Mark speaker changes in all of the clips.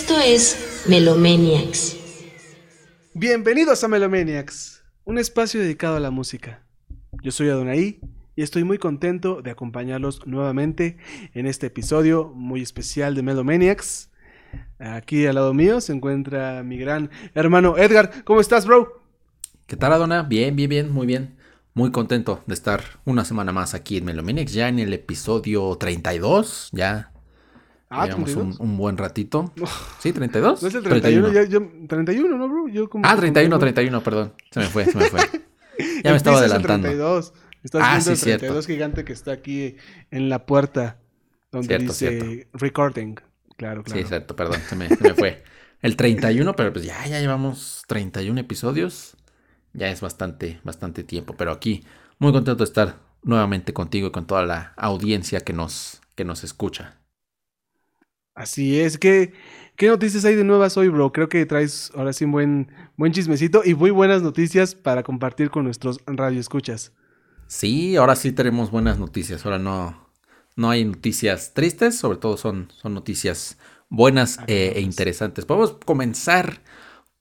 Speaker 1: Esto es Melomaniacs.
Speaker 2: Bienvenidos a Melomaniacs, un espacio dedicado a la música. Yo soy Adonai y estoy muy contento de acompañarlos nuevamente en este episodio muy especial de Melomaniacs. Aquí al lado mío se encuentra mi gran hermano Edgar. ¿Cómo estás, bro?
Speaker 3: ¿Qué tal, Adona? Bien, bien, bien, muy bien. Muy contento de estar una semana más aquí en Melomaniacs, ya en el episodio 32, ya
Speaker 2: Ah,
Speaker 3: llevamos un,
Speaker 2: 32.
Speaker 3: un buen ratito. ¿Sí, 32?
Speaker 2: No es el 31,
Speaker 3: 31.
Speaker 2: ya- yo- 31, ¿no, bro? Yo como
Speaker 3: Ah,
Speaker 2: que
Speaker 3: 31,
Speaker 2: contigo.
Speaker 3: 31, perdón. Se me fue, se me fue. Ya me estaba adelantando.
Speaker 2: 32. Estás
Speaker 3: Ah,
Speaker 2: viendo
Speaker 3: sí,
Speaker 2: el
Speaker 3: cierto.
Speaker 2: 32 gigante que está aquí en la puerta donde
Speaker 3: Cierto,
Speaker 2: dice recording. Claro, claro.
Speaker 3: Sí, cierto, perdón, se me, se me fue. El 31, pero pues ya, ya llevamos 31 episodios. Ya es bastante, bastante tiempo. Pero aquí, muy contento de estar nuevamente contigo y con toda la audiencia que nos, que nos escucha.
Speaker 2: Así es. ¿Qué, ¿Qué noticias hay de nuevas hoy, bro? Creo que traes ahora sí un buen, buen chismecito y muy buenas noticias para compartir con nuestros radioescuchas.
Speaker 3: Sí, ahora sí tenemos buenas noticias. Ahora no, no hay noticias tristes, sobre todo son, son noticias buenas eh, e
Speaker 2: Agradables.
Speaker 3: interesantes. Podemos comenzar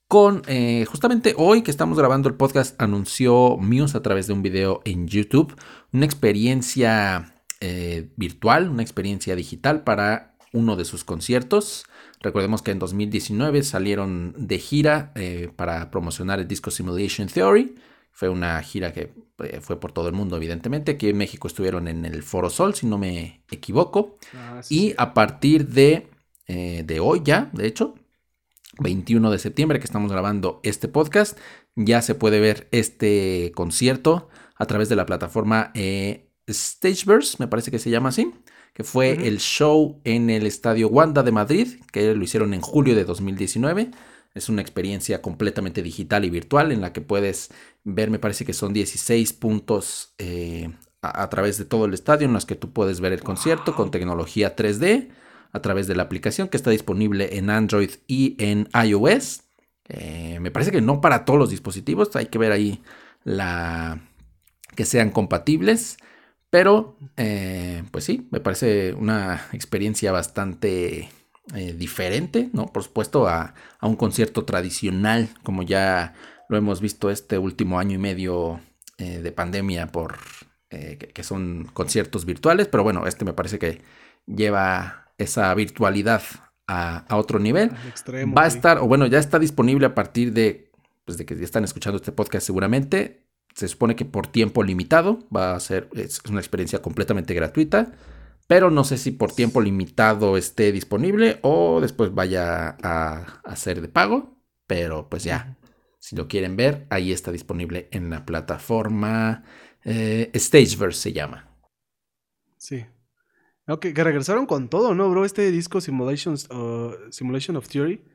Speaker 3: con, eh, justamente hoy que estamos grabando el podcast, anunció Muse a través de un video en YouTube, una experiencia eh, virtual, una experiencia digital para uno de sus conciertos. Recordemos que en 2019 salieron de gira eh, para promocionar el disco Simulation Theory. Fue una gira que eh, fue por todo el mundo, evidentemente. Aquí en México estuvieron en el Foro Sol, si no me equivoco.
Speaker 2: Ah,
Speaker 3: Y a partir de, eh, de hoy ya, de hecho, 21 de septiembre que estamos grabando este podcast, ya se puede ver este concierto a través de la plataforma eh, Stageverse, me parece que se llama así, que fue el show en el Estadio Wanda de Madrid, que lo hicieron en julio de 2019. Es una experiencia completamente digital y virtual en la que puedes ver, me parece que son 16 puntos eh, a, a través de todo el estadio en los que tú puedes ver el concierto con tecnología 3D a través de la aplicación que está disponible en Android y en iOS. Eh, me parece que no para todos los dispositivos, hay que ver ahí la que sean compatibles. Pero, eh, pues sí, me parece una experiencia bastante eh, diferente, ¿no? Por supuesto, a, a un concierto tradicional, como ya lo hemos visto este último año y medio eh, de pandemia, por eh, que, que son conciertos virtuales. Pero bueno, este me parece que lleva esa virtualidad a, a otro nivel.
Speaker 2: Extremo,
Speaker 3: Va a estar, o bueno, ya está disponible a partir de, pues de que ya están escuchando este podcast seguramente. Se supone que por tiempo limitado va a ser, es una experiencia completamente gratuita, pero no sé si por tiempo limitado esté disponible o después vaya a, a ser de pago, pero pues ya, si lo quieren ver, ahí está disponible en la plataforma eh, Stageverse se llama.
Speaker 2: Sí. Ok, que regresaron con todo, ¿no, bro? Este disco Simulations, uh, Simulation of Theory.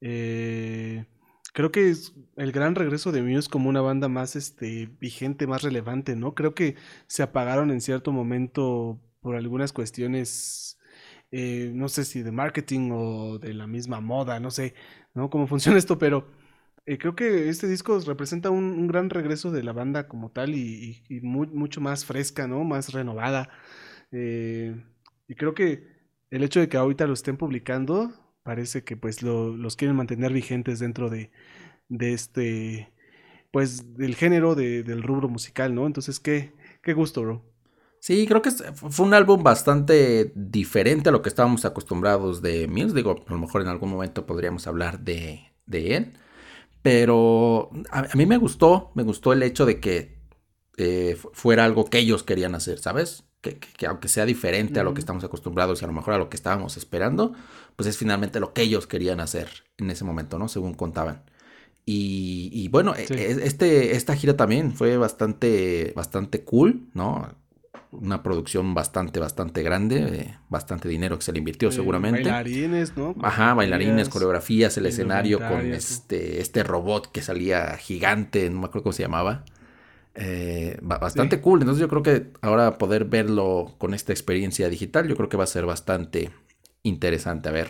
Speaker 2: eh, creo que es el gran regreso de Muse como una banda más este, vigente, más relevante, ¿no? Creo que se apagaron en cierto momento por algunas cuestiones, eh, no sé si de marketing o de la misma moda, no sé, ¿no? Cómo funciona esto, pero eh, creo que este disco representa un, gran regreso de la banda como tal y, y- y mu- mucho más fresca, ¿no? Más renovada. Eh, y creo que el hecho de que ahorita lo estén publicando parece que pues lo- los quieren mantener vigentes dentro de, de este, pues del género de- del rubro musical, ¿no? Entonces, qué, qué gusto, bro.
Speaker 3: Sí, creo que fue un álbum bastante diferente a lo que estábamos acostumbrados de Muse. Digo, a lo mejor en algún momento podríamos hablar de, de él. Pero a, a mí me gustó, me gustó el hecho de que eh, fu- fuera algo que ellos querían hacer, ¿sabes? Que, que- que aunque sea diferente a lo que estamos acostumbrados y a lo mejor a lo que estábamos esperando, pues es finalmente lo que ellos querían hacer en ese momento, ¿no? Según contaban. Y, y bueno, e-
Speaker 2: Sí.
Speaker 3: e- este, esta gira también fue bastante, bastante cool, ¿no? Una producción bastante, bastante grande, bastante dinero que se le invirtió seguramente.
Speaker 2: Bailarines, ¿no?
Speaker 3: Ajá, bailarines,
Speaker 2: Coreografías.
Speaker 3: el escenario con este, este robot que salía gigante, no me acuerdo cómo se llamaba. Eh, ba- bastante
Speaker 2: Sí.
Speaker 3: cool. Entonces yo creo que ahora poder verlo con esta experiencia digital, yo creo que va a ser bastante interesante. A ver,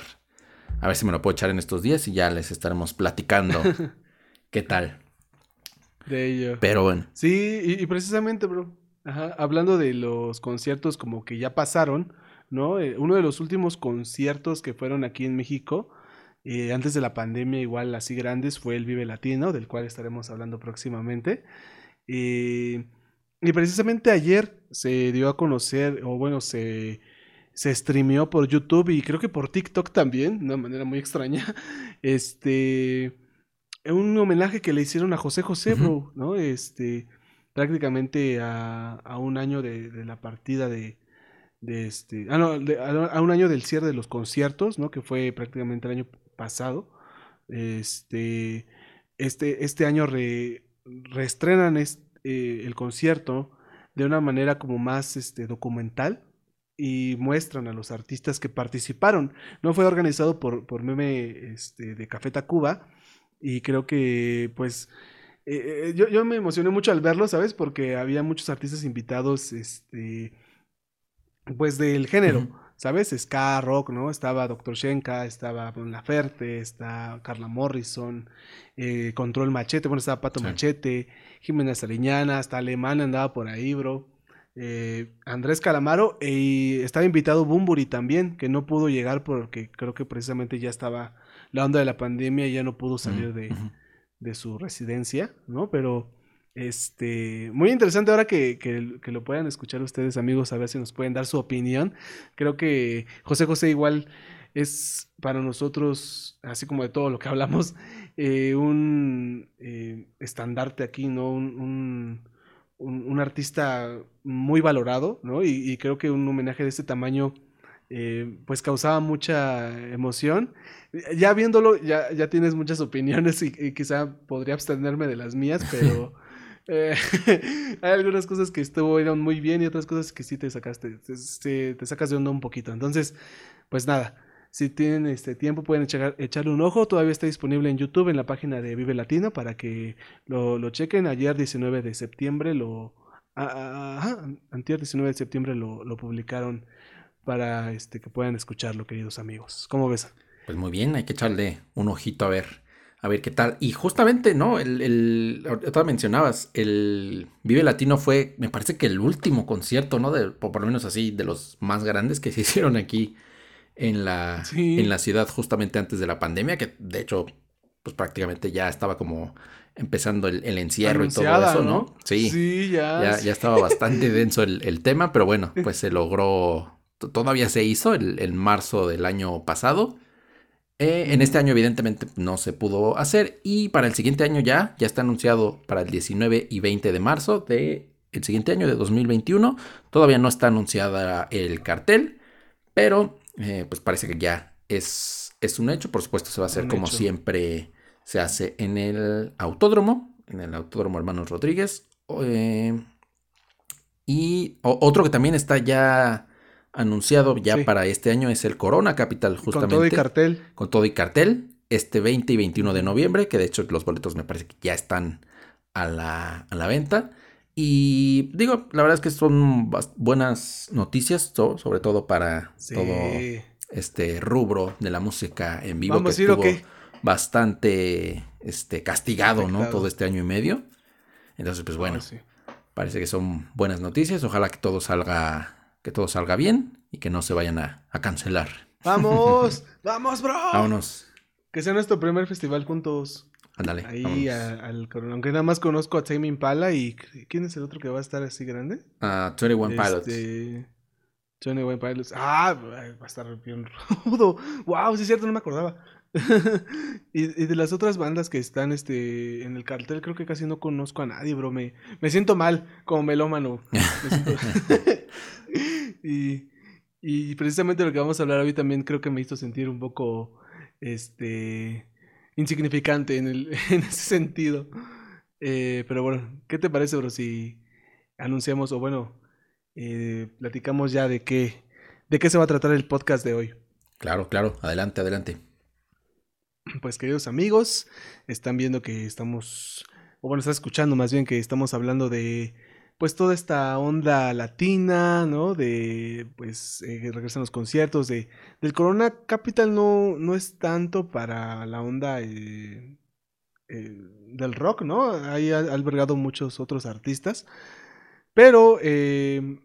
Speaker 3: a ver si me lo puedo echar en estos días y ya les estaremos platicando qué tal.
Speaker 2: De ello.
Speaker 3: Pero bueno,
Speaker 2: Sí, y, y precisamente, bro. Ajá, hablando de los conciertos como que ya pasaron, ¿no? Eh, uno de los últimos conciertos que fueron aquí en México eh, antes de la pandemia, igual así grandes, fue el Vive Latino, del cual estaremos hablando próximamente. Eh, y precisamente ayer se dio a conocer, o bueno, se, se streameó por YouTube y creo que por TikTok también, de una manera muy extraña, este, un homenaje que le hicieron a José José, bro, ¿no? Este, prácticamente a, a un año de, de la partida de, de este, ah, no, de- a, a un año del cierre de los conciertos, ¿no? Que fue prácticamente el año pasado. Este, este, este año re- reestrenan es- eh, el concierto de una manera como más este, documental y muestran a los artistas que participaron. No fue organizado por, por Meme este, de Café Tacuba y creo que pues eh, eh, yo, yo me emocioné mucho al verlo, ¿sabes? Porque había muchos artistas invitados, este, pues del género. ¿sabes? Ska, rock, ¿no? Estaba Dr. Shenka, estaba Mon Laferte, está Carla Morrison, eh, Control Machete, bueno, estaba Pato
Speaker 3: Sí.
Speaker 2: Machete, Jimena Sariñana, hasta Alemán andaba por ahí, bro. Eh, Andrés Calamaro y estaba invitado Bumburi también, que no pudo llegar porque creo que precisamente ya estaba la onda de la pandemia ya no pudo salir de, de su residencia, ¿no? Pero, este, muy interesante ahora que, que- que lo puedan escuchar ustedes, amigos, a ver si nos pueden dar su opinión. Creo que José José igual es para nosotros, así como de todo lo que hablamos, eh, un eh, estandarte aquí, ¿no? Un, un- un- un artista muy valorado, ¿no? Y, y creo que un homenaje de este tamaño, eh, pues causaba mucha emoción. Ya viéndolo, ya, ya tienes muchas opiniones y, y quizá podría abstenerme de las mías, pero eh, hay algunas cosas que estuvieron muy bien y otras cosas que sí te sacaste, te, te- sacas de onda un poquito. Entonces, pues nada, si tienen este tiempo pueden echar- echarle un ojo, todavía está disponible en YouTube en la página de Vive Latino para que lo, lo chequen. Ayer 19 de septiembre lo... ah, ah, Ajá, antier 19 de septiembre lo, lo publicaron para este, que puedan escucharlo, queridos amigos. ¿Cómo ves?
Speaker 3: Pues muy bien, hay que echarle un ojito a ver, a ver qué tal. Y justamente, ¿no? El, el, ahorita mencionabas, el Vive Latino fue, me parece que el último concierto, ¿no? De, por lo menos así, de los más grandes que se hicieron aquí en la,
Speaker 2: Sí.
Speaker 3: en la ciudad justamente antes de la pandemia, que de hecho, pues prácticamente ya estaba como empezando el, el encierro y todo eso, ¿no? Sí.
Speaker 2: Sí, ya.
Speaker 3: Ya,
Speaker 2: sí.
Speaker 3: ya estaba bastante denso el, el tema, pero bueno, pues se logró, todavía se hizo el, en marzo del año pasado. Eh, en este año evidentemente no se pudo hacer y para el siguiente año ya, ya está anunciado para el 19 y 20 de marzo de el siguiente año de 2021. Todavía no está anunciada el cartel, pero eh, pues parece que ya es, es un hecho. Por supuesto se va a hacer
Speaker 2: Un
Speaker 3: como
Speaker 2: hecho.
Speaker 3: siempre se hace en el autódromo, en el autódromo Hermanos Rodríguez. eh, y otro que también está ya anunciado ya
Speaker 2: Sí.
Speaker 3: para este año es el Corona Capital,
Speaker 2: Con
Speaker 3: justamente.
Speaker 2: todo y cartel.
Speaker 3: con todo y cartel. Este 20 y 21 de noviembre, que de hecho los boletos me parece que ya están a la, a la venta. Y digo, la verdad es que son buenas noticias, so- sobre todo para
Speaker 2: Sí.
Speaker 3: todo este rubro de la música en vivo
Speaker 2: ¿Vamos
Speaker 3: que estuvo bastante este, castigado, ¿no? Todo este año y medio. Entonces, pues bueno,
Speaker 2: sí.
Speaker 3: parece que son buenas noticias. Ojalá que todo salga, que todo salga bien y que no se vayan a, a cancelar.
Speaker 2: ¡Vamos! ¡Vamos, bro!
Speaker 3: Vámonos.
Speaker 2: Que sea nuestro primer festival juntos.
Speaker 3: Ándale.
Speaker 2: Ahí a- al Corona. Aunque nada más conozco a Tame Impala y ¿quién es el otro que va a estar así grande?
Speaker 3: Ah, 21 Pilots.
Speaker 2: Este, Johnny Wayne Pilots. Ah, va a estar bien rudo. Wow, sí es cierto, no me acordaba. y, y de las otras bandas que están este, en el cartel, creo que casi no conozco a nadie, bro. Me, me siento mal como melómano. Me siento- y, y precisamente lo que vamos a hablar hoy también creo que me hizo sentir un poco este insignificante en, el, en ese sentido. Eh, pero bueno, ¿qué te parece, bro? Si anunciamos o bueno, eh, platicamos ya de qué, de qué se va a tratar el podcast de hoy.
Speaker 3: Claro, claro. Adelante, adelante.
Speaker 2: Pues queridos amigos, están viendo que estamos, o bueno, están escuchando más bien que estamos hablando de pues toda esta onda latina, ¿no? De pues eh, regresan los conciertos, de del Corona Capital no, no es tanto para la onda eh, eh, del rock, ¿no? Ahí ha albergado muchos otros artistas, pero eh,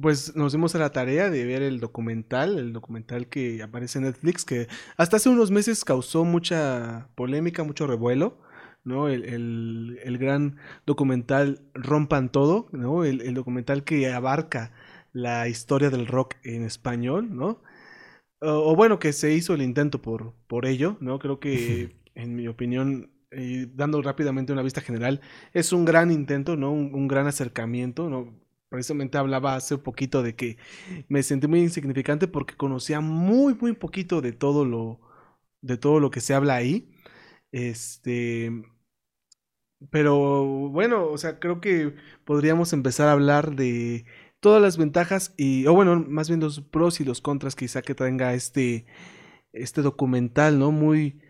Speaker 2: pues nos dimos a la tarea de ver el documental, el documental que aparece en Netflix, que hasta hace unos meses causó mucha polémica, mucho revuelo, ¿no? El, el- el gran documental Rompan Todo, ¿no? El, el documental que abarca la historia del rock en español, ¿no? O, o bueno, que se hizo el intento por, por ello, ¿no? Creo que, en mi opinión, eh, dando rápidamente una vista general, es un gran intento, ¿no? Un, un gran acercamiento, ¿no? Precisamente hablaba hace poquito de que me sentí muy insignificante porque conocía muy, muy poquito de todo lo, de todo lo que se habla ahí. Este, pero bueno, o sea, creo que podríamos empezar a hablar de todas las ventajas y, o bueno, más bien los pros y los contras quizá que tenga este, este documental, ¿no? Muy,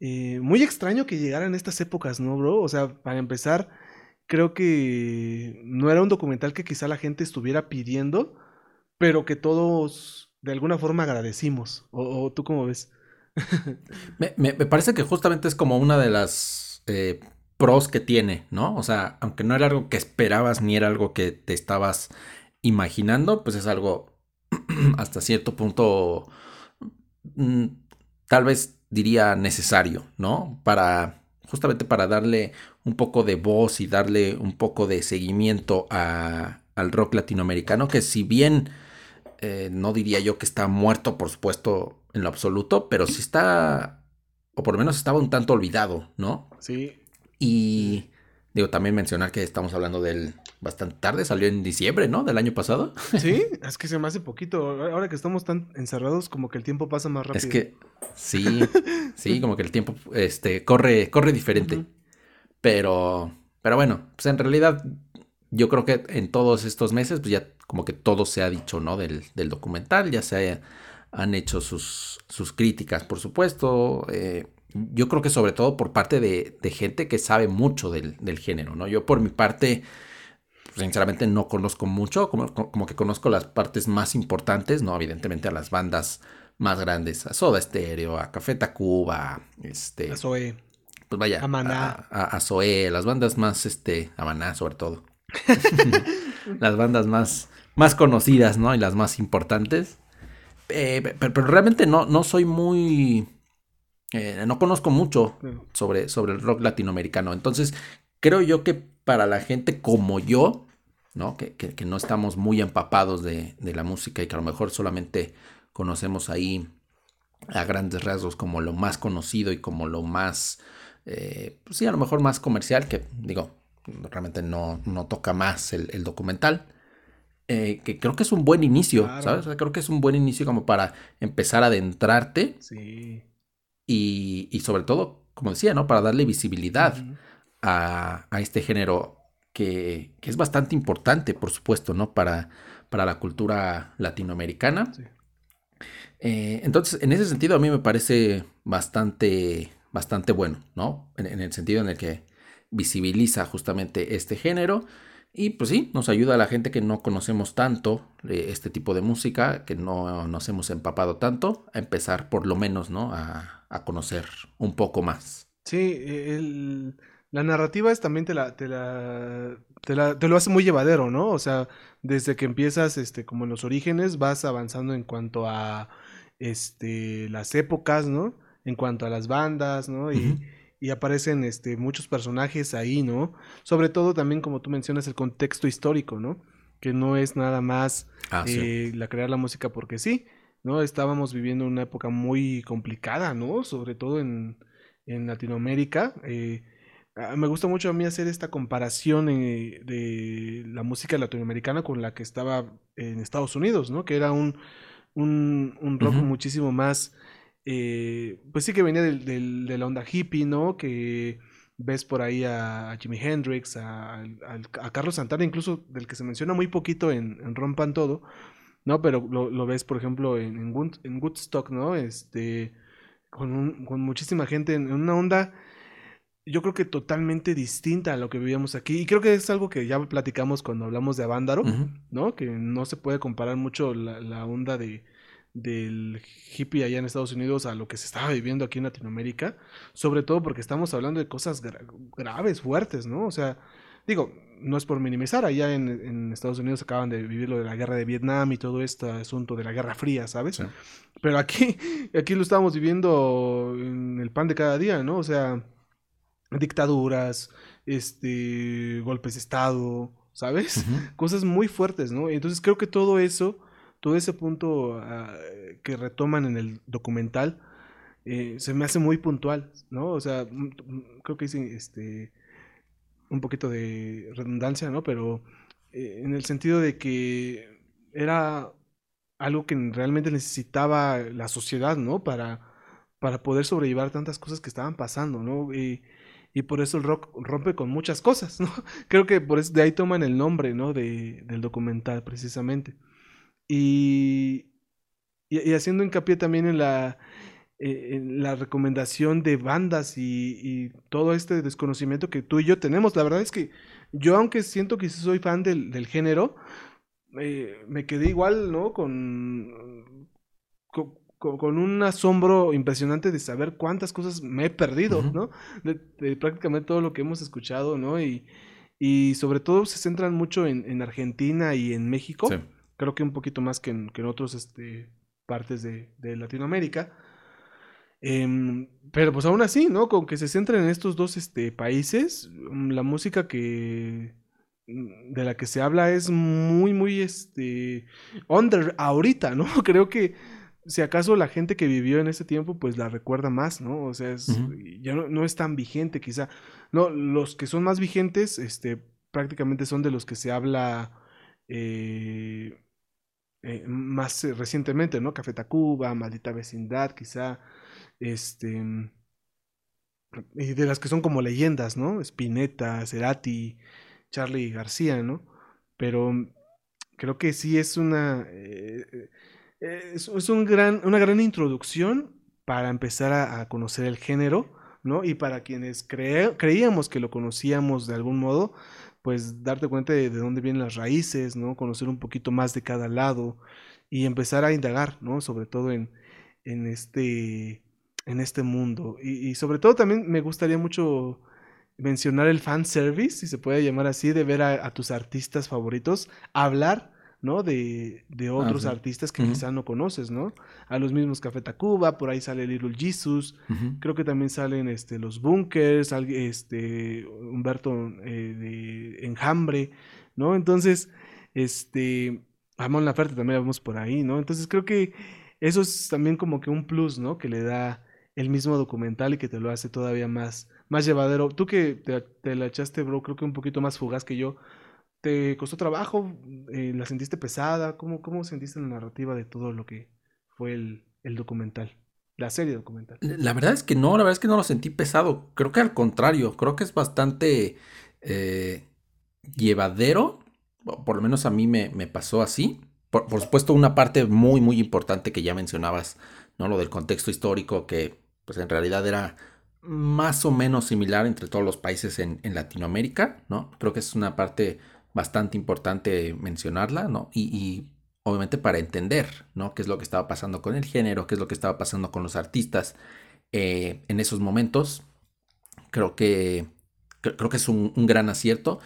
Speaker 2: eh, muy extraño que llegara en estas épocas, ¿no, bro? O sea, para empezar, creo que no era un documental que quizá la gente estuviera pidiendo, pero que todos de alguna forma agradecimos. ¿O, tú cómo ves?
Speaker 3: Me, me- me parece que justamente es como una de las eh, pros que tiene, ¿no? O sea, aunque no era algo que esperabas ni era algo que te estabas imaginando, pues es algo hasta cierto punto, mm, tal vez diría necesario, ¿no? Para justamente para darle un poco de voz y darle un poco de seguimiento a- al rock latinoamericano, que si bien eh, no diría yo que está muerto, por supuesto, en lo absoluto, pero sí está, o por lo menos estaba un tanto olvidado, ¿no?
Speaker 2: Sí,
Speaker 3: Y digo, también mencionar que estamos hablando del bastante tarde, salió en diciembre, ¿no? Del año pasado.
Speaker 2: sí, es que se me hace poquito. Ahora que estamos tan encerrados, como que el tiempo pasa más rápido.
Speaker 3: Es que sí, sí, como que el tiempo este, corre, corre diferente. Pero, pero bueno, pues en realidad yo creo que en todos estos meses, pues ya como que todo se ha dicho, ¿no? Del, del documental, ya se han hecho sus, sus críticas, por supuesto. eh, yo creo que sobre todo por parte de, de gente que sabe mucho del, del género, ¿no? Yo por mi parte, sinceramente no conozco mucho, como, como que conozco las partes más importantes, ¿no? Evidentemente a las bandas más grandes, a Soda Stereo, a Café Tacuba, este
Speaker 2: A Zoe.
Speaker 3: pues vaya,
Speaker 2: A
Speaker 3: a, a- las bandas más, este, a Maná sobre todo. las bandas más, más conocidas, ¿no? Y las más importantes. Eh, pe- pero, pero realmente no, no soy muy, eh, no conozco mucho
Speaker 2: Claro.
Speaker 3: sobre, sobre el rock latinoamericano. Entonces, creo yo que para la gente como yo, ¿no? Que, que- que no estamos muy empapados de, de la música y que a lo mejor solamente conocemos ahí a grandes rasgos como lo más conocido y como lo más, eh, pues sí, a lo mejor más comercial, que digo, realmente no, no toca más el, el documental. eh, que creo que es un buen inicio,
Speaker 2: Claro.
Speaker 3: ¿sabes? O sea, creo que es un buen inicio como para empezar a adentrarte
Speaker 2: Sí.
Speaker 3: y, y sobre todo, como decía, ¿no? Para darle visibilidad a, a este género que, que es bastante importante, por supuesto, ¿no? Para, para la cultura latinoamericana.
Speaker 2: Sí.
Speaker 3: Eh, entonces, en ese sentido, a mí me parece bastante, bastante bueno, ¿no? En, en el sentido en el que visibiliza justamente este género. Y pues sí, nos ayuda a la gente que no conocemos tanto eh, este tipo de música, que no nos hemos empapado tanto, a empezar por lo menos, ¿no? A, a conocer un poco más.
Speaker 2: Sí, el- la narrativa es también te la, te la, te la- te lo hace muy llevadero, ¿no? O sea, desde que empiezas, este, como en los orígenes, vas avanzando en cuanto a, este, las épocas, ¿no? En cuanto a las bandas, ¿no? Y, y aparecen, este, muchos personajes ahí, ¿no? Sobre todo también, como tú mencionas, el contexto histórico, ¿no? Que no es nada más
Speaker 3: Ah, sí.
Speaker 2: eh, la crear la música porque sí, ¿no? Estábamos viviendo una época muy complicada, ¿no? Sobre todo en, en Latinoamérica. eh, me gusta mucho a mí hacer esta comparación eh, de la música latinoamericana con la que estaba en Estados Unidos, ¿no? Que era un, un, un rock muchísimo más, eh, pues sí que venía del- del- de la onda hippie, ¿no? Que ves por ahí a, a Jimi Hendrix, a, a Carlos Santana, incluso del que se menciona muy poquito en, en Rompan Todo, ¿no? Pero lo, lo ves, por ejemplo, en, en, Wood- en Woodstock, ¿no? Este, con, un- con muchísima gente en, en una onda, yo creo que totalmente distinta a lo que vivíamos aquí. Y creo que es algo que ya platicamos cuando hablamos de Avándaro. ¿no? Que no se puede comparar mucho la, la onda de, del hippie allá en Estados Unidos a lo que se estaba viviendo aquí en Latinoamérica, sobre todo porque estamos hablando de cosas gra- graves, fuertes, ¿no? O sea, Digo, no es por minimizar, allá en, en, Estados Unidos acaban de vivir lo de la guerra de Vietnam y todo este asunto de la Guerra Fría, ¿sabes? Pero aquí, aquí lo estamos viviendo en el pan de cada día, ¿no? O sea, dictaduras, este, golpes de Estado, ¿sabes? Cosas muy fuertes, ¿no? Entonces creo que todo eso, todo ese punto ah, que retoman en el documental, eh, se me hace muy puntual, ¿no? O sea, mm, mm, creo que dicen, este, un poquito de redundancia, ¿no? Pero eh, en el sentido de que era algo que realmente necesitaba la sociedad, ¿no? Para, para poder sobrellevar tantas cosas que estaban pasando, ¿no? Y, y por eso el rock rompe con muchas cosas, ¿no? Creo que por eso de ahí toman el nombre, ¿no? De, del documental, precisamente. Y, y, haciendo hincapié también en la, eh, en la recomendación de bandas y, todo este desconocimiento que tú y yo tenemos. La verdad es que yo, aunque siento que soy fan del, del género, eh, me quedé igual, ¿no? con con, un asombro impresionante de saber cuántas cosas me he perdido, ¿no? De, prácticamente todo lo que hemos escuchado, ¿no? Y, y sobre todo se centran mucho en, Argentina y en México. Creo que un poquito más que en, que en otras este, partes de, Latinoamérica. Em, pero pues aún así, ¿no? Con que se centren en estos dos este, países, mm, la música que mm, de la que se habla es muy, muy, este, under ahorita, ¿no? Creo que si acaso la gente que vivió en ese tiempo, pues la recuerda más, ¿no? O sea, ya no, es tan vigente quizá. No, los que son más vigentes, este, prácticamente son de los que se habla eh, eh, más recientemente, ¿no? Café Tacuba, Maldita Vecindad, quizá, este, y de las que son como leyendas, ¿no? Spinetta, Cerati, Charlie García, ¿no? Pero creo que sí es una... Eh, es, un gran, una gran introducción para empezar a, conocer el género, ¿no? Y para quienes creíamos que lo conocíamos de algún modo, pues darte cuenta de, dónde vienen las raíces, ¿no? Conocer un poquito más de cada lado y empezar a indagar, ¿no? Sobre todo en, en, este, en este mundo. Y, sobre todo también me gustaría mucho mencionar el fan service, si se puede llamar así, de ver a tus artistas favoritos hablar ¿no? De, de ah, otros artistas que quizá no conoces, ¿no? A los mismos Café Tacuba, por ahí sale Little Jesus, creo que también salen este, los Bunkers, este, Humberto eh, de Enjambre, ¿no? Entonces, este, Amon Laferte también vamos por ahí, ¿no? Entonces creo que eso es también como que un plus, ¿no? Que le da el mismo documental y que te lo hace todavía más, más llevadero. Tú que te, te la echaste, bro, creo que un poquito más fugaz que yo, ¿Te costó trabajo? Eh, ¿La sentiste pesada? ¿Cómo, ¿Cómo sentiste la narrativa de todo lo que fue el, documental? La serie documental.
Speaker 3: La verdad es que no, la verdad es que no lo sentí pesado. Creo que al contrario, creo que es bastante eh, llevadero. Por lo menos a mí me, pasó así. Por, supuesto, una parte muy, muy importante que ya mencionabas, ¿no? Lo del contexto histórico, que pues en realidad era más o menos similar entre todos los países en, en Latinoamérica, ¿no? Creo que es una parte bastante importante mencionarla, ¿no? Y, obviamente para entender, ¿no? Qué es lo que estaba pasando con el género, qué es lo que estaba pasando con los artistas eh, en esos momentos. Creo que, creo que es un, gran acierto.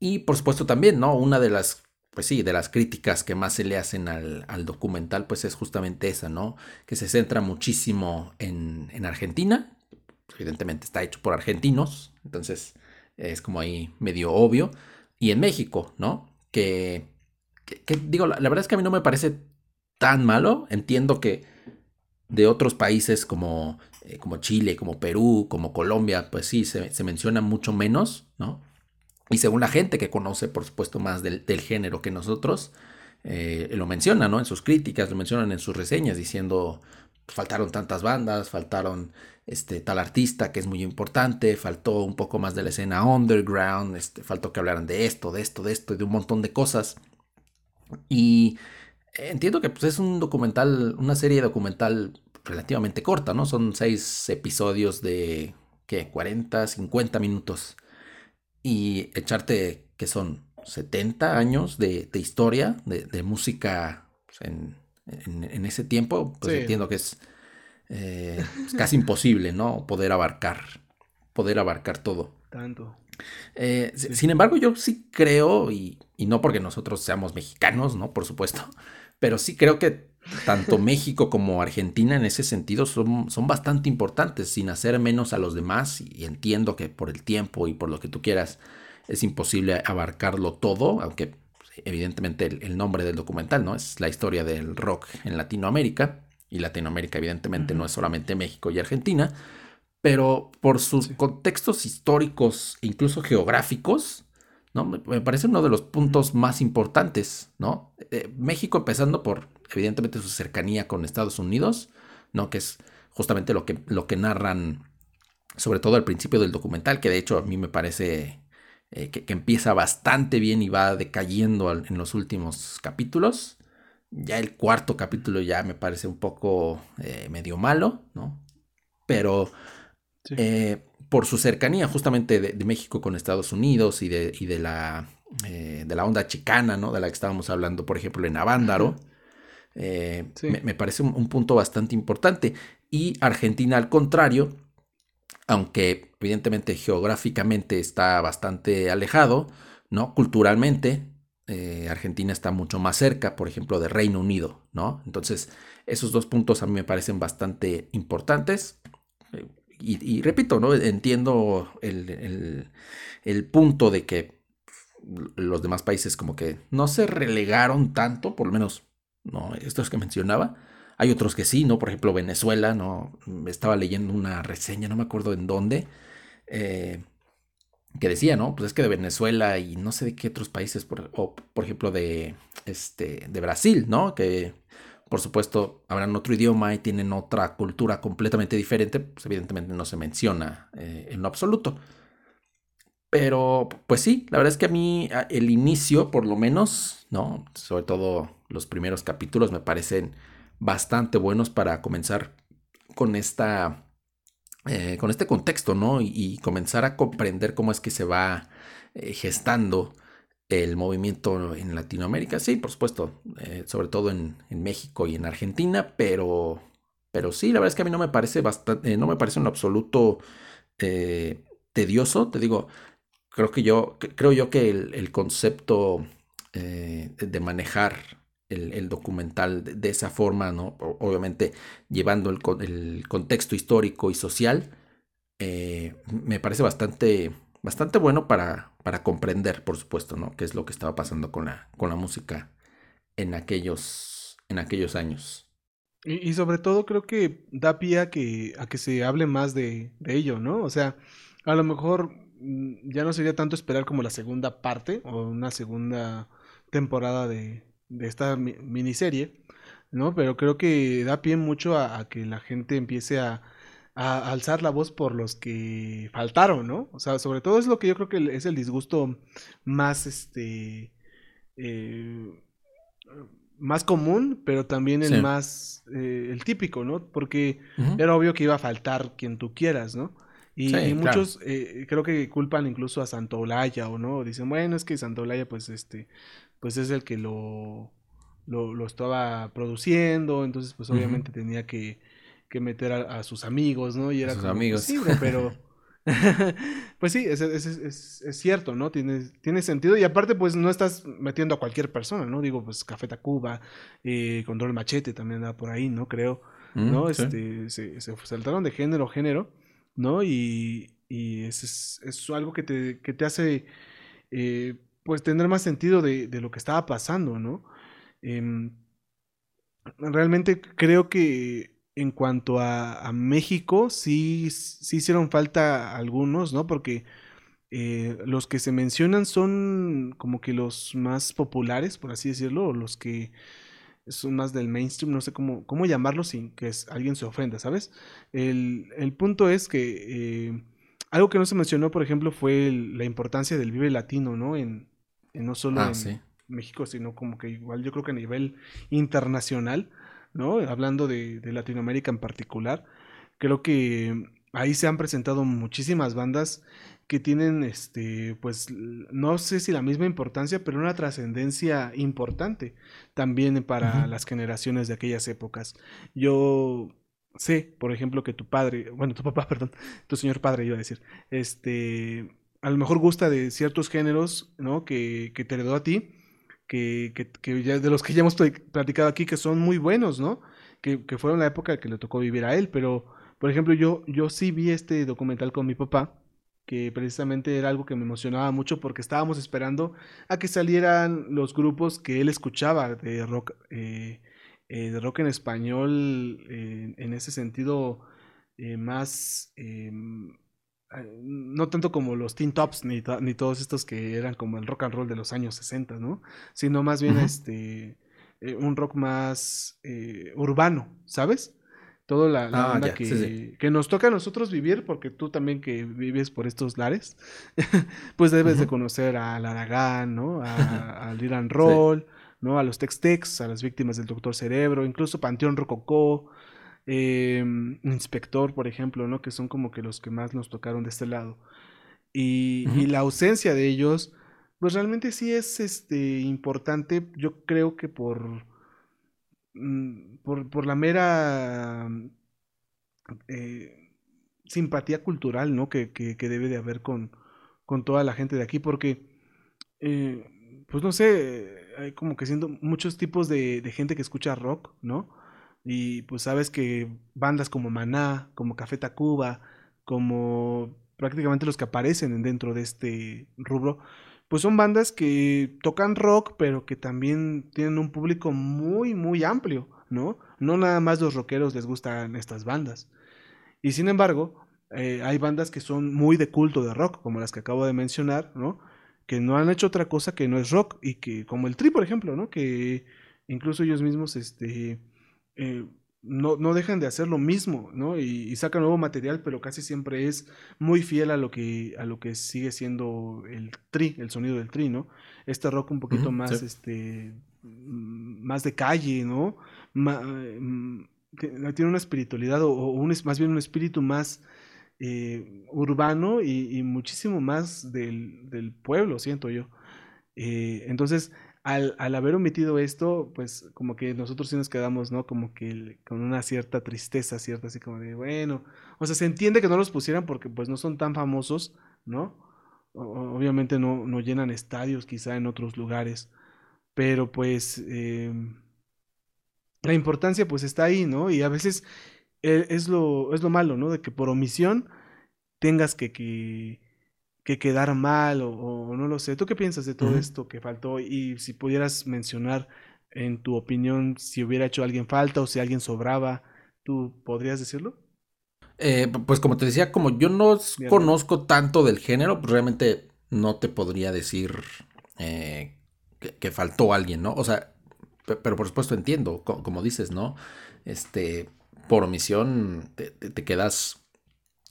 Speaker 3: Y por supuesto también, ¿no? Una de las, pues sí, de las críticas que más se le hacen al, documental, pues es justamente esa, ¿no? Que se centra muchísimo en, en Argentina. Evidentemente está hecho por argentinos, entonces es como ahí medio obvio y en México, ¿no? Que, digo, la, verdad es que a mí no me parece tan malo. Entiendo que de otros países como, eh, como Chile, como Perú, como Colombia, pues sí, se, menciona mucho menos, ¿no? Y según la gente que conoce, por supuesto, más del, género que nosotros, eh, lo menciona, ¿no? En sus críticas, lo mencionan en sus reseñas, diciendo, faltaron tantas bandas, faltaron este, tal artista que es muy importante, faltó un poco más de la escena underground, este, faltó que hablaran de esto, de esto, de esto y de un montón de cosas. Y entiendo que pues, es un documental, una serie documental relativamente corta, ¿no? Son seis episodios de, ¿qué? 40, 50 minutos. Y echarte, que son 70 años de, historia, de, música pues, en, en, ese tiempo, pues entiendo que es eh, es casi imposible, ¿no? Poder abarcar, poder abarcar todo.
Speaker 2: Tanto.
Speaker 3: Eh, sin embargo, yo sí creo, y, no porque nosotros seamos mexicanos, ¿no? Por supuesto, pero sí creo que tanto México como Argentina en ese sentido son, son bastante importantes, sin hacer menos a los demás, y entiendo que por el tiempo y por lo que tú quieras es imposible abarcarlo todo, aunque evidentemente el, nombre del documental, ¿no? Es la historia del rock en Latinoamérica, y Latinoamérica evidentemente no es solamente México y Argentina, pero por sus contextos históricos, incluso geográficos, ¿no? Me parece uno de los puntos más importantes, ¿no? Eh, México empezando por, evidentemente, su cercanía con Estados Unidos, ¿no? Que es justamente lo que, lo que narran, sobre todo al principio del documental, que de hecho a mí me parece eh, que, empieza bastante bien y va decayendo en los últimos capítulos. Ya el cuarto capítulo ya me parece un poco eh, medio malo, ¿no? Pero eh, por su cercanía justamente de, México con Estados Unidos y de, de la, de la onda chicana, ¿no? De la que estábamos hablando, por ejemplo, en Avándaro. Me, parece un, punto bastante importante. Y Argentina, al contrario, aunque evidentemente geográficamente está bastante alejado, ¿no? Culturalmente, Argentina está mucho más cerca, por ejemplo, de Reino Unido, ¿no? Entonces, esos dos puntos a mí me parecen bastante importantes y, repito, ¿no? Entiendo el, punto de que los demás países como que no se relegaron tanto, por lo menos, ¿no? Estos que mencionaba. Hay otros que sí, ¿no? Por ejemplo, Venezuela, ¿no? Estaba leyendo una reseña, no me acuerdo en dónde, eh, que decía, ¿no? Pues es que de Venezuela y no sé de qué otros países, por, o por ejemplo de, este, de Brasil, ¿no? Que por supuesto, hablan otro idioma y tienen otra cultura completamente diferente, pues evidentemente no se menciona eh, en lo absoluto. Pero, pues sí, la verdad es que a mí el inicio, por lo menos, ¿no? Sobre todo los primeros capítulos me parecen bastante buenos para comenzar con esta. Eh, con este contexto, ¿no? Y, comenzar a comprender cómo es que se va eh, gestando el movimiento en Latinoamérica, sí, por supuesto, eh, sobre todo en, México y en Argentina, pero, pero sí, la verdad es que a mí no me parece bastante, no me parece en absoluto tedioso, te digo, creo que yo, creo yo que el, concepto de manejar el, documental de, esa forma, ¿no? Obviamente llevando el, el contexto histórico y social, me parece bastante bastante bueno para, para comprender, por supuesto, ¿no? Qué es lo que estaba pasando con la, con la música en aquellos, en aquellos años.
Speaker 2: Y, sobre todo creo que da pie a que, a que se hable más de, de ello, ¿no? O sea, a lo mejor mm, ya no sería tanto esperar como la segunda parte o una segunda temporada de, de esta miniserie, ¿no? Pero creo que da pie mucho a que la gente empiece a, a alzar la voz por los que faltaron, ¿no? O sea, sobre todo es lo que yo creo que es el disgusto más, este, eh, más común, pero también el más, eh, el típico, ¿no? Porque era obvio que iba a faltar quien tú quieras, ¿no? Y, muchos eh, creo que culpan incluso a Santolaya o no, dicen, bueno, es que Santolaya pues este, pues es el que lo, lo, estaba produciendo, entonces pues obviamente tenía que que meter a, sus amigos, ¿no? Y era sus amigos. Sí, pero... pues sí, es, es, es, cierto, ¿no? Tiene, tiene sentido. Y aparte, pues no estás metiendo a cualquier persona, ¿no? Digo, pues Café Tacuba, eh, Control Machete también anda por ahí, ¿no? Creo, mm, ¿no? Este, se, saltaron de género a género, ¿no? Y, y es, es, algo que te, que te hace, eh, pues, tener más sentido de, de, lo que estaba pasando, ¿no? Em, realmente creo que en cuanto a, México, sí, sí hicieron falta algunos, ¿no? Porque eh, los que se mencionan son como que los más populares, por así decirlo, o los que son más del mainstream, no sé cómo, cómo llamarlo sin que alguien se ofenda, ¿sabes? El, punto es que eh, algo que no se mencionó, por ejemplo, fue la importancia del Vive Latino, ¿no? En, no solo ah, en México, sino como que igual yo creo que a nivel internacional ¿no? Hablando de, Latinoamérica en particular, creo que ahí se han presentado muchísimas bandas que tienen, este, pues, no sé si la misma importancia, pero una trascendencia importante también para las generaciones de aquellas épocas. Yo sé, por ejemplo, que tu padre, bueno, tu papá, perdón, tu señor padre iba a decir, este, a lo mejor gusta de ciertos géneros, ¿no? Que, que te heredó a ti, que, que, ya, de los que ya hemos platicado aquí, que son muy buenos, ¿no? Que, que fueron la época que le tocó vivir a él, pero, por ejemplo, yo, yo sí vi este documental con mi papá, que precisamente era algo que me emocionaba mucho porque estábamos esperando a que salieran los grupos que él escuchaba de rock, eh, eh, de rock en español, eh, en ese sentido más em, no tanto como los Teen Tops ni, ni, todos estos que eran como el rock and roll de los años 60, ¿no? Sino más bien este eh, un rock más eh, urbano, ¿sabes? Toda la, la ah, que, que, nos toca a nosotros vivir, porque tú también que vives por estos lares, pues debes de conocer a Laragán, ¿no? A, al Iran Roll, ¿no? A los Tex Tex, a las víctimas del Doctor Cerebro, incluso Panteón Rococó, Em, inspector, por ejemplo, ¿no? Que son como que los que más nos tocaron de este lado. Y, la ausencia de ellos, pues realmente sí es este, importante, yo creo que por, mm, por, la mera eh, simpatía cultural, ¿no? Que, debe de haber con, con, toda la gente de aquí, porque, eh, pues no sé, hay como que siendo muchos tipos de, de gente que escucha rock, ¿no? Y pues sabes que bandas como Maná, como Café Tacuba, como prácticamente los que aparecen dentro de este rubro, pues son bandas que tocan rock, pero que también tienen un público muy, muy amplio, ¿no? No nada más los rockeros les gustan estas bandas. Y sin embargo, eh, hay bandas que son muy de culto de rock, como las que acabo de mencionar, ¿no? Que no han hecho otra cosa que no es rock y que, como el Tri, por ejemplo, ¿no? Que incluso ellos mismos, este, eh, no, no, dejan de hacer lo mismo, ¿no? Y, sacan nuevo material, pero casi siempre es muy fiel a lo que, a lo que sigue siendo el tri, el sonido del tri, ¿no? Este rock un poquito más, este, mm, más de calle, ¿no? Mm, tiene una espiritualidad o, un, más bien un espíritu más eh, urbano y, muchísimo más del, del, pueblo, siento yo. Eh, entonces, al, haber omitido esto, pues como que nosotros sí nos quedamos, ¿no? Como que con una cierta tristeza, cierta, así como de, bueno, o sea, se entiende que no los pusieran porque pues no son tan famosos, ¿no? obviamente no, no, llenan estadios quizá en otros lugares, pero pues em, la importancia pues está ahí, ¿no? Y a veces eh, es, lo, es lo malo, ¿no? De que por omisión tengas que que quedar mal o, no lo sé. ¿Tú qué piensas de todo esto que faltó? Y si pudieras mencionar en tu opinión si hubiera hecho alguien falta o si alguien sobraba, ¿tú podrías decirlo?
Speaker 3: Eh, pues como te decía, como yo no conozco tanto del género, pues realmente no te podría decir eh, que, faltó alguien, ¿no? O sea, pero por supuesto entiendo, como, dices, ¿no? Este, por omisión te quedas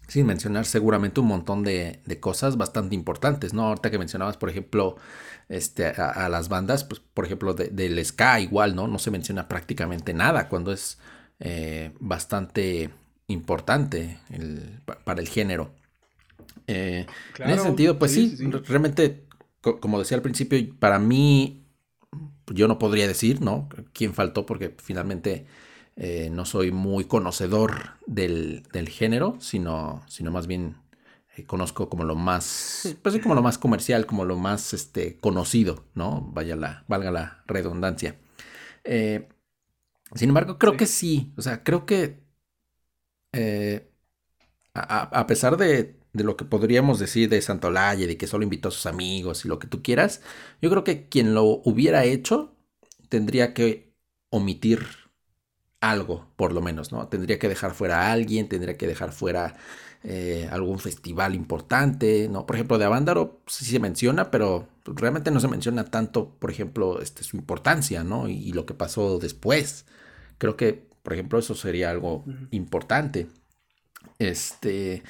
Speaker 3: sin mencionar seguramente un montón de, cosas bastante importantes, ¿no? Ahorita que mencionabas, por ejemplo, este, a, las bandas, pues, por ejemplo, del ska igual, ¿no? No se menciona prácticamente nada cuando es eh, bastante importante para el género. Eh, en ese sentido, pues sí, realmente, como decía al principio, para mí, yo no podría decir, ¿no? ¿Quién faltó? Porque finalmente eh, no soy muy conocedor del, género, sino, sino más bien eh, conozco como lo más, pues como lo más comercial, como lo más este, conocido, ¿no? Vaya la, valga la redundancia. Eh, sin embargo, creo que sí, o sea, creo que a, pesar de, de, lo que podríamos decir de Santolaya, de que solo invitó a sus amigos y lo que tú quieras, yo creo que quien lo hubiera hecho tendría que omitir algo, por lo menos, ¿no? Tendría que dejar fuera a alguien, tendría que dejar fuera eh, algún festival importante, ¿no? Por ejemplo, de Avándaro sí se menciona, pero realmente no se menciona tanto, por ejemplo, este, su importancia, ¿no? Y, lo que pasó después. Creo que, por ejemplo, eso sería algo importante. Este.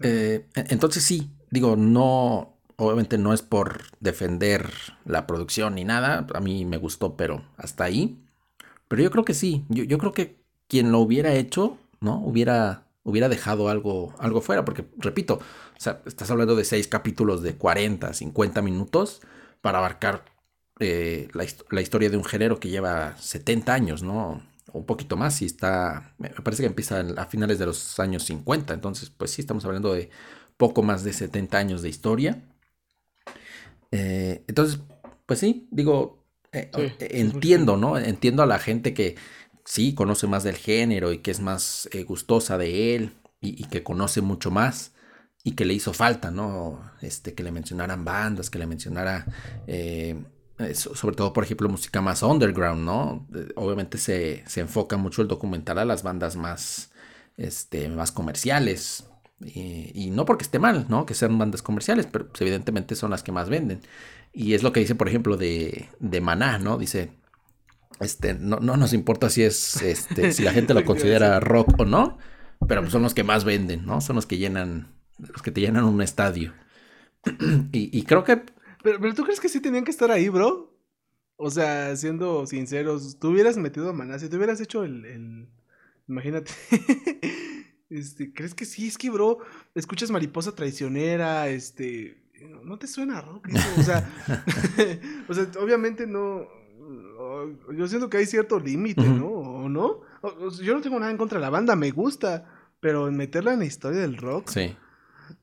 Speaker 3: Eh, entonces sí, digo, no. Obviamente no es por defender la producción ni nada. A mí me gustó, pero hasta ahí. Pero yo creo que sí, yo, creo que quien lo hubiera hecho, ¿no? Hubiera, hubiera dejado algo, algo fuera, porque, repito, o sea, estás hablando de seis capítulos de 40, 50 minutos para abarcar eh, la, historia de un género que lleva 70 años, ¿no? un poquito más, y está, me parece que empieza a finales de los años 50, entonces pues sí, estamos hablando de poco más de 70 años de historia. Eh, entonces, pues sí, digo, eh, eh, entiendo, ¿no? Entiendo a la gente que sí conoce más del género y que es más gustosa de él y, que conoce mucho más y que le hizo falta, ¿no? Este, que le mencionaran bandas, que le mencionara sobre todo, por ejemplo, música más underground, ¿no? Obviamente se, se, enfoca mucho el documental a las bandas más, este, más comerciales. Y, no porque esté mal, ¿no? Que sean bandas comerciales, pero pues, evidentemente son las que más venden. Y es lo que dice, por ejemplo, de, de Maná, ¿no? Dice, este, no, no nos importa si es, este, si la gente lo considera rock o no, pero pues, son los que más venden, ¿no? Son los que llenan, los que te llenan un estadio. y, creo que...
Speaker 2: Pero, pero, tú crees que sí tenían que estar ahí, bro? O sea, siendo sinceros, tú hubieras metido a Maná, si tú hubieras hecho el... el... Imagínate. Este, ¿crees que sí? Es que, bro, escuchas mariposa traicionera, este, no te suena rock O sea, o sea, obviamente no, yo siento que hay cierto límite, ¿no? ¿O no? yo no tengo nada en contra de la banda, me gusta, pero meterla en la historia del rock. Sí.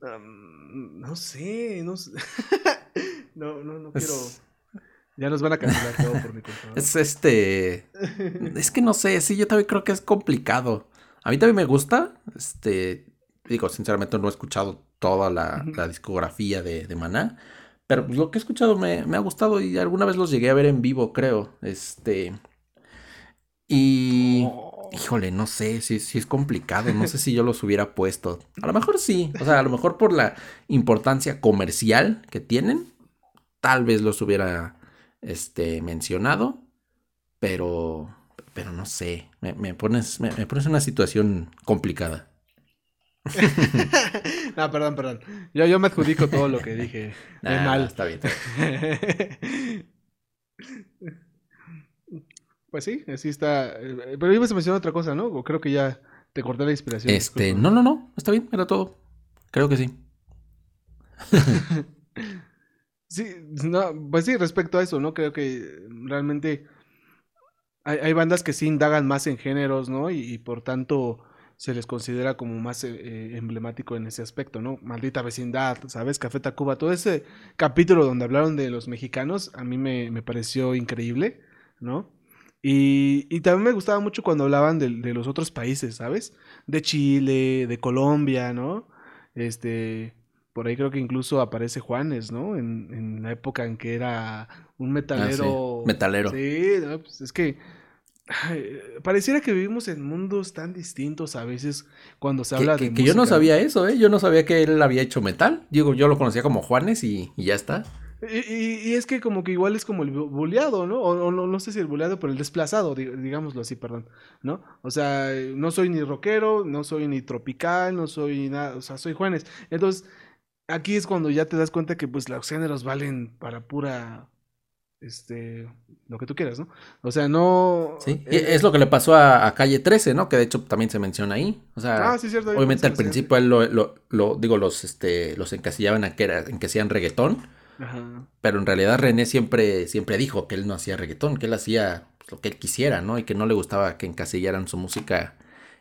Speaker 2: no sé, no sé. no, no, no quiero. Ya nos van a cancelar todo por mi culpa.
Speaker 3: Es este. Es que no sé, sí, yo también creo que es complicado. A mí también me gusta. Este, digo, sinceramente no he escuchado toda la, discografía de, de, Maná. Pero lo que he escuchado me, ha gustado y alguna vez los llegué a ver en vivo, creo. Este. Y. Oh. Híjole, no sé, si, si es complicado. No sé si yo los hubiera puesto. A lo mejor sí. O sea, a lo mejor por la importancia comercial que tienen. Tal vez los hubiera este, mencionado. Pero pero no sé, me, pones, me, pones en una situación complicada.
Speaker 2: no, perdón, perdón. Yo, yo me adjudico todo lo que dije. mal.
Speaker 3: está bien.
Speaker 2: pues sí, así está. Pero ibas a mencionar otra cosa, ¿no? O creo que ya te corté la inspiración.
Speaker 3: Este, no, no, no, está bien, era todo. Creo que sí.
Speaker 2: sí, no, pues sí, respecto a eso, ¿no? Creo que realmente hay, bandas que sí indagan más en géneros, ¿no? Y, por tanto se les considera como más eh, eh, emblemático en ese aspecto, ¿no? Maldita vecindad, ¿sabes? Café Tacuba, todo ese capítulo donde hablaron de los mexicanos, a mí me, pareció increíble, ¿no? Y, también me gustaba mucho cuando hablaban de, de, los otros países, ¿sabes? De Chile, de Colombia, ¿no? Este, por ahí creo que incluso aparece Juanes, ¿no? En, en la época en que era un metalero.
Speaker 3: Ah, sí. Metalero.
Speaker 2: Sí, pues es que pareciera que vivimos en mundos tan distintos a veces cuando se habla
Speaker 3: de que yo no sabía eso, ¿eh? Yo no sabía que él había hecho metal. Digo, yo lo conocía como Juanes y, ya está.
Speaker 2: Y, es que como que igual es como el buleado, ¿no? O, no, no sé si el buleado, pero el desplazado, digámoslo así, perdón, ¿no? O sea, no soy ni rockero, no soy ni tropical, no soy nada, o sea, soy Juanes. Entonces, aquí es cuando ya te das cuenta que pues los géneros valen para pura este, lo que tú quieras, ¿no? O sea, no...
Speaker 3: Sí, eh, es lo que le pasó a, Calle 13, ¿no? Que de hecho también se menciona ahí. O sea,
Speaker 2: ah, sí, cierto,
Speaker 3: obviamente al principio él lo, lo, digo, los, este, los encasillaban en que, era, en que hacían reggaetón. Ajá. Pero en realidad René siempre, siempre dijo que él no hacía reggaetón, que él hacía lo que él quisiera, ¿no? Y que no le gustaba que encasillaran su música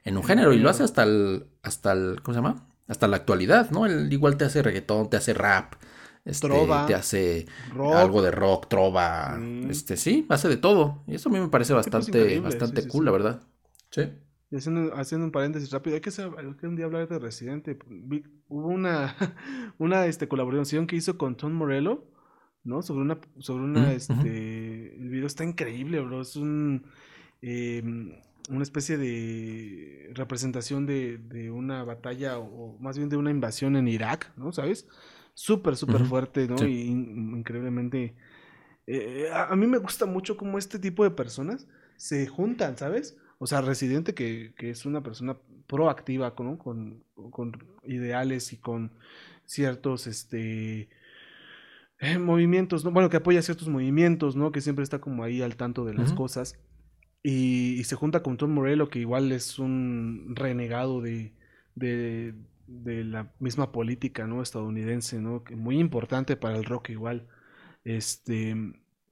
Speaker 3: en un género. Y lo hace hasta el, hasta el, ¿cómo se llama? Hasta la actualidad, ¿no? Él igual te hace reggaetón, te hace rap, este, te hace algo de rock, trova, mm. este, sí, hace de todo. Y eso a mí me parece pues, bastante, bastante cool, la verdad. Sí.
Speaker 2: Y haciendo, haciendo, un paréntesis rápido, hay que, un día hablar de Residente. hubo una, una este, colaboración que hizo con Tom Morello, ¿no? Sobre una, sobre una, mm, este, el video está increíble, bro. Es un, em, una especie de representación de, de una batalla, o más bien de una invasión en Irak, ¿no? ¿Sabes? Súper, súper fuerte, ¿no? Y increíblemente... Eh, a, mí me gusta mucho cómo este tipo de personas se juntan, ¿sabes? O sea, Residente, que, que es una persona proactiva, ¿no? Con, con ideales y con ciertos, este... Eh, movimientos, ¿no? Bueno, que apoya ciertos movimientos, ¿no? Que siempre está como ahí al tanto de las cosas. Y, se junta con Tom Morello, que igual es un renegado de, de, de la misma política, ¿no? Estadounidense, ¿no? muy importante para el rock igual. Este,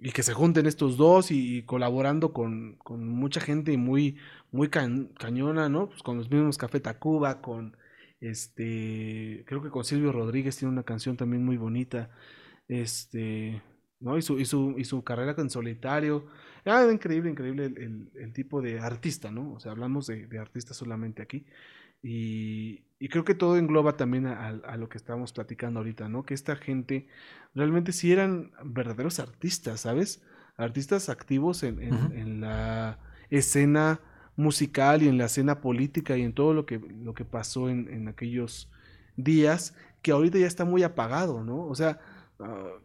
Speaker 2: y que se junten estos dos y, colaborando con, mucha gente muy, muy cañona. Pues con los mismos Café Tacuba, con este, creo que con Silvio Rodríguez tiene una canción también muy bonita, este, ¿no? Y su, y su, y su carrera en solitario. Ah, increíble, increíble el, tipo de artista, ¿no? O sea, hablamos de, de artista solamente aquí. Y, creo que todo engloba también a, lo que estábamos platicando ahorita, ¿no? Que esta gente realmente sí eran verdaderos artistas, ¿sabes? Artistas activos en, la escena musical y en la escena política y en todo lo que, lo que pasó en, aquellos días, que ahorita ya está muy apagado, ¿no? O sea, ah,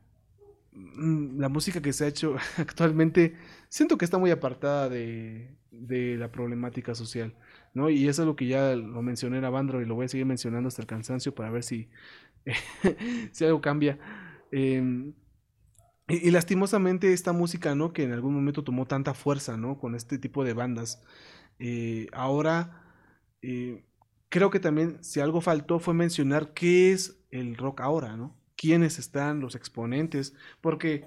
Speaker 2: mm, la música que se ha hecho actualmente siento que está muy apartada de, de la problemática social. ¿No? Y eso es lo que ya lo mencioné en Avandro y lo voy a seguir mencionando hasta el cansancio para ver si, si algo cambia. Em, y, lastimosamente esta música, ¿no? Que en algún momento tomó tanta fuerza, ¿no? Con este tipo de bandas. Eh, ahora, eh, creo que también si algo faltó fue mencionar qué es el rock ahora, ¿no? ¿Quiénes están los exponentes? Porque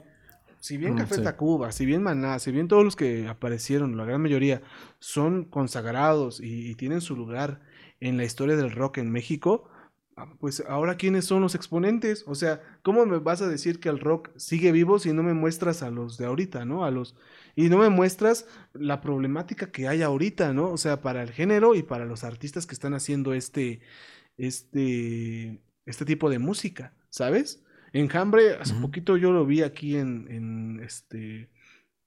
Speaker 2: si bien mm, Café Tacuba, si bien Maná, si bien todos los que aparecieron, la gran mayoría, son consagrados y, tienen su lugar en la historia del rock en México, ah, pues ahora quiénes son los exponentes? O sea, ¿cómo me vas a decir que el rock sigue vivo si no me muestras a los de ahorita, ¿no? A los y no me muestras la problemática que hay ahorita, ¿no? O sea, para el género y para los artistas que están haciendo este este este tipo de música, ¿sabes? Enjambre, hace poquito yo lo vi aquí en, en, este,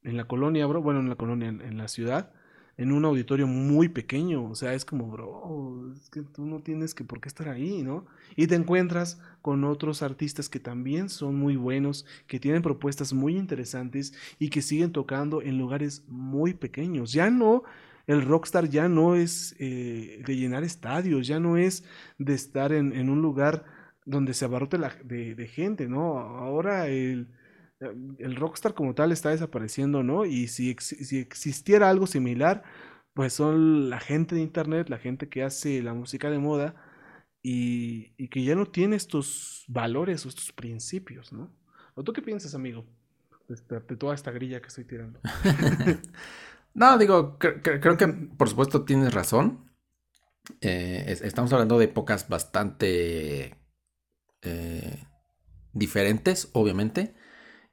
Speaker 2: en la colonia, bro. Bueno, en la colonia, en, la ciudad. En un auditorio muy pequeño. O sea, es como, bro, es que tú no tienes que por qué estar ahí, ¿no? Y te encuentras con otros artistas que también son muy buenos, que tienen propuestas muy interesantes y que siguen tocando en lugares muy pequeños. Ya no el rockstar ya no es eh, de llenar estadios, ya no es de estar en, en un lugar donde se abarrote la, de, gente, ¿no? Ahora el, el, rockstar como tal está desapareciendo, ¿no? Y si, si existiera algo similar, pues son la gente de internet, la gente que hace la música de moda y, y que ya no tiene estos valores o estos principios, ¿no? ¿O tú qué piensas, amigo? De, toda esta grilla que estoy tirando.
Speaker 3: no, digo, creo que por supuesto tienes razón. Eh, estamos hablando de épocas bastante eh, diferentes, obviamente.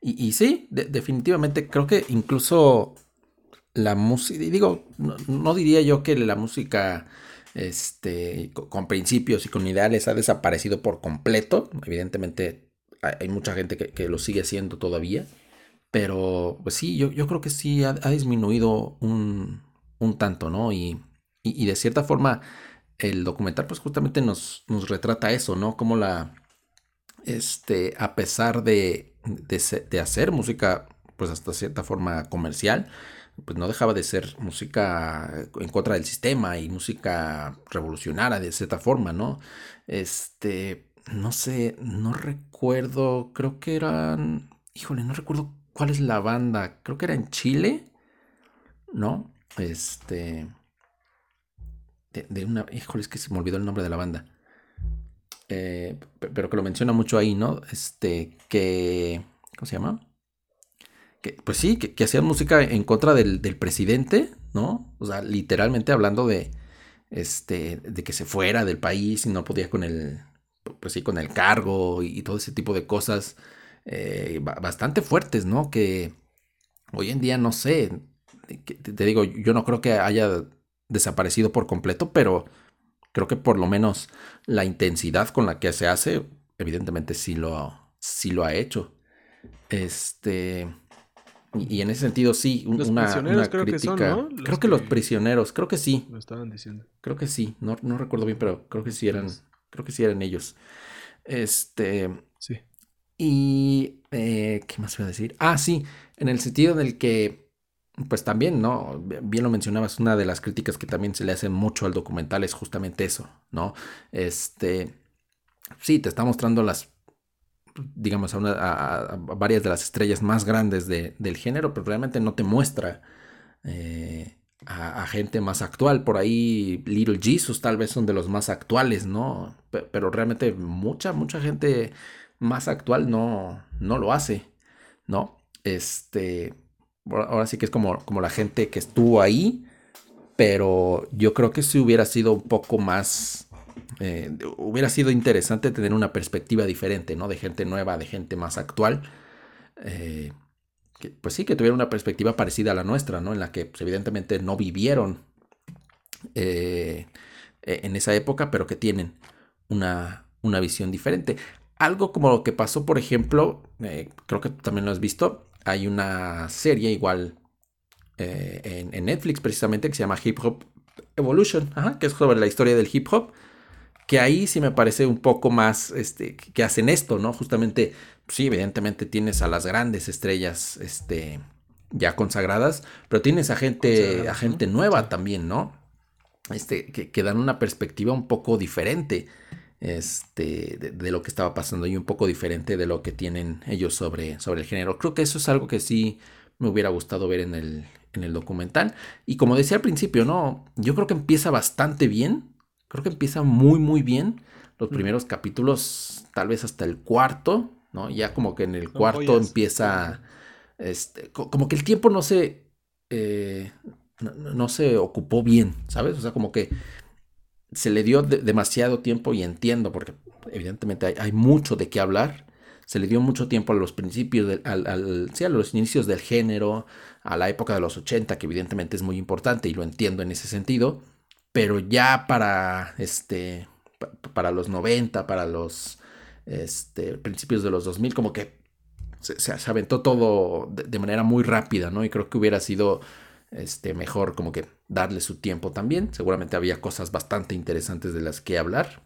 Speaker 3: Y, sí, definitivamente creo que incluso la música, digo, no, diría yo que la música este, con, principios y con ideales ha desaparecido por completo. Evidentemente hay, mucha gente que, lo sigue haciendo todavía. Pero pues sí, yo, creo que sí ha, disminuido un, tanto, ¿no? Y, y, de cierta forma el documental pues justamente nos, nos retrata eso, ¿no? Como la, este, a pesar de, de, hacer música, pues hasta cierta forma comercial, pues no dejaba de ser música en contra del sistema y música revolucionaria de cierta forma, ¿no? Este, no sé, no recuerdo, creo que eran, híjole, no recuerdo cuál es la banda, creo que era en Chile, ¿no? Este, de, de una, híjole, es que se me olvidó el nombre de la banda. Eh, pero que lo menciona mucho ahí, ¿no? Este, que, ¿cómo se llama? Que, pues sí, que, hacían música en contra del, presidente, ¿no? O sea, literalmente hablando de, este, de que se fuera del país y no podía con el, pues sí, con el cargo y, todo ese tipo de cosas eh, bastante fuertes, ¿no? Que hoy en día no sé, te digo, yo no creo que haya desaparecido por completo, pero creo que por lo menos la intensidad con la que se hace, evidentemente sí lo, sí lo ha hecho. Este. Y, en ese sentido, sí,
Speaker 2: los una, prisioneros creo Que son, ¿no?
Speaker 3: creo que, los prisioneros, creo que sí.
Speaker 2: Lo estaban diciendo.
Speaker 3: Creo que sí. No, no recuerdo bien, pero creo que sí eran. Creo que sí eran ellos. Este.
Speaker 2: Sí.
Speaker 3: Y. Eh, ¿Qué más voy a decir? Ah, sí. En el sentido en el que pues también, ¿no? Bien lo mencionabas, una de las críticas que también se le hace mucho al documental es justamente eso, ¿no? Este, sí, te está mostrando las, digamos, a, varias de las estrellas más grandes del género, pero realmente no te muestra eh, a, gente más actual. Por ahí Little Jesus tal vez son de los más actuales, ¿no? pero realmente mucha, mucha gente más actual no, no lo hace, ¿no? Este, ahora sí que es como, como la gente que estuvo ahí, pero yo creo que si hubiera sido un poco más, eh, hubiera sido interesante tener una perspectiva diferente, ¿no? De gente nueva, de gente más actual. Eh, pues sí, que tuviera una perspectiva parecida a la nuestra, ¿no? En la que pues, evidentemente no vivieron eh, en esa época, pero que tienen una, una visión diferente. Algo como lo que pasó, por ejemplo, creo que también lo has visto, hay una serie igual eh, en, Netflix precisamente que se llama Hip Hop Evolution, que es sobre la historia del hip hop, que ahí sí me parece un poco más este, que hacen esto, ¿no? Justamente, sí, evidentemente tienes a las grandes estrellas este, ya consagradas, pero tienes a gente, a gente nueva también, ¿no? Este, que, dan una perspectiva un poco diferente este, de, lo que estaba pasando y un poco diferente de lo que tienen ellos sobre, sobre el género. Creo que eso es algo que sí me hubiera gustado ver en el, en el documental. Y como decía al principio, ¿no? Yo creo que empieza bastante bien. Creo que empieza muy, muy bien. Los primeros capítulos, tal vez hasta el cuarto, ¿no? Ya como que en el cuarto empieza. Este, como que el tiempo no se. Eh, no, se ocupó bien, ¿sabes? O sea, como que se le dio demasiado tiempo y entiendo, porque evidentemente hay, mucho de qué hablar se le dio mucho tiempo a los principios, al, a los inicios del género, a la época de los 80, que evidentemente es muy importante y lo entiendo en ese sentido, pero ya para, este, para los 90, para los este, principios de los 2000, como que se, se aventó todo de, manera muy rápida, ¿no? Y creo que hubiera sido este, mejor como que darle su tiempo también. Seguramente había cosas bastante interesantes de las que hablar,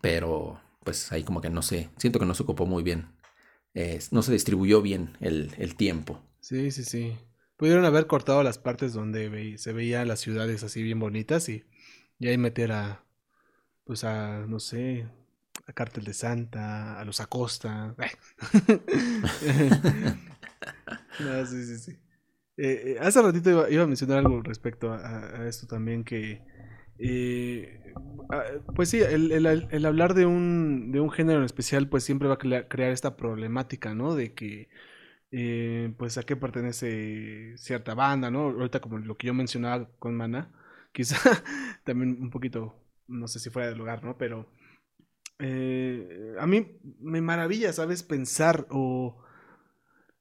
Speaker 3: pero pues ahí como que no sé, siento que no se ocupó muy bien, no se distribuyó bien el, tiempo.
Speaker 2: Sí, sí, sí. Pudieron haber cortado las partes donde se veían las ciudades así bien bonitas y, y ahí meter a, pues a, no sé, a Cártel de Santa, a los Acosta. no, sí, sí, sí. Eh, eh, hace ratito iba, a mencionar algo respecto a esto también que eh, pues sí, el, hablar de un, de un, género en especial, pues siempre va a crear esta problemática, ¿no? De que, pues a qué pertenece cierta banda, ¿no? Ahorita como lo que yo mencionaba con Mana, quizá también un poquito, no sé si fuera del lugar, ¿no? Pero a mí me maravilla, ¿sabes? Pensar o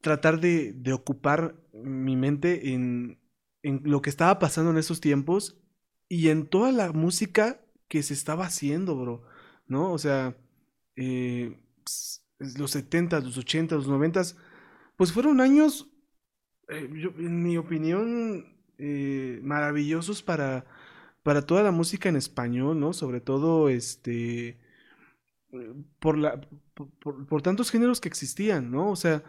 Speaker 2: tratar de, de ocupar mi mente en, en lo que estaba pasando en esos tiempos y en toda la música que se estaba haciendo, bro, ¿no? O sea, eh, los 70, los 80, los 90, pues fueron años, eh, en mi opinión, eh, maravillosos para, para toda la música en español, ¿no? Sobre todo, este, por, la, por tantos géneros que existían, ¿no? O sea,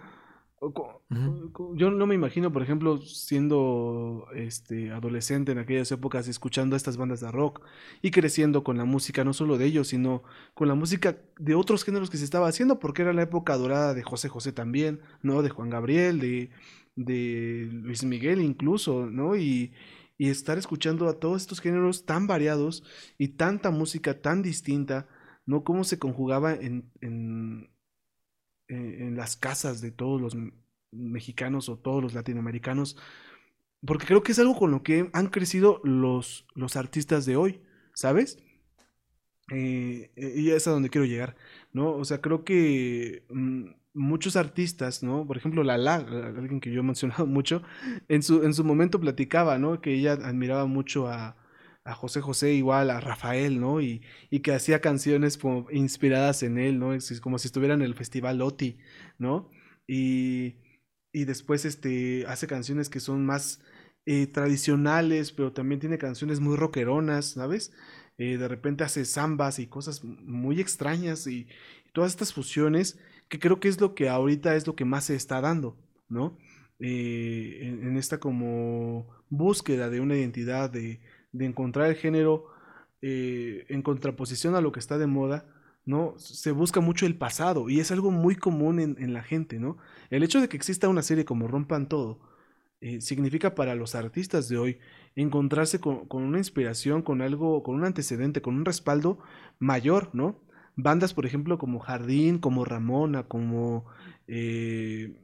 Speaker 2: yo no me imagino, por ejemplo, siendo este adolescente en aquellas épocas, escuchando estas bandas de rock y creciendo con la música, no solo de ellos, sino con la música de otros géneros que se estaba haciendo, porque era la época dorada de José José también, ¿no? De Juan Gabriel, de, de Luis Miguel incluso, ¿no? Y, y estar escuchando a todos estos géneros tan variados y tanta música tan distinta, ¿no? Cómo se conjugaba en, en eh, en las casas de todos los mexicanos o todos los latinoamericanos, porque creo que es algo con lo que han crecido los, los artistas de hoy, ¿sabes? Eh, eh, y es a donde quiero llegar, ¿no? O sea, creo que mm, muchos artistas, ¿no? Por ejemplo, Lala, alguien que yo he mencionado mucho, en su, en su momento platicaba, ¿no? Que ella admiraba mucho a, a José José igual, a Rafael, ¿no? Y, y que hacía canciones como inspiradas en él, ¿no? Es como si estuviera en el festival Loti, ¿no? Y, y después este, hace canciones que son más eh, tradicionales, pero también tiene canciones muy rockeronas, ¿sabes? Eh, de repente hace zambas y cosas muy extrañas y, todas estas fusiones que creo que es lo que ahorita es lo que más se está dando, ¿no? Eh, en, esta como búsqueda de una identidad, de, de encontrar el género eh, en contraposición a lo que está de moda, ¿no? Se busca mucho el pasado y es algo muy común en, la gente, ¿no? El hecho de que exista una serie como Rompan Todo eh, significa para los artistas de hoy encontrarse con, una inspiración, con algo, con un antecedente, con un respaldo mayor, ¿no? Bandas, por ejemplo, como Jardín, como Ramona, como... Eh,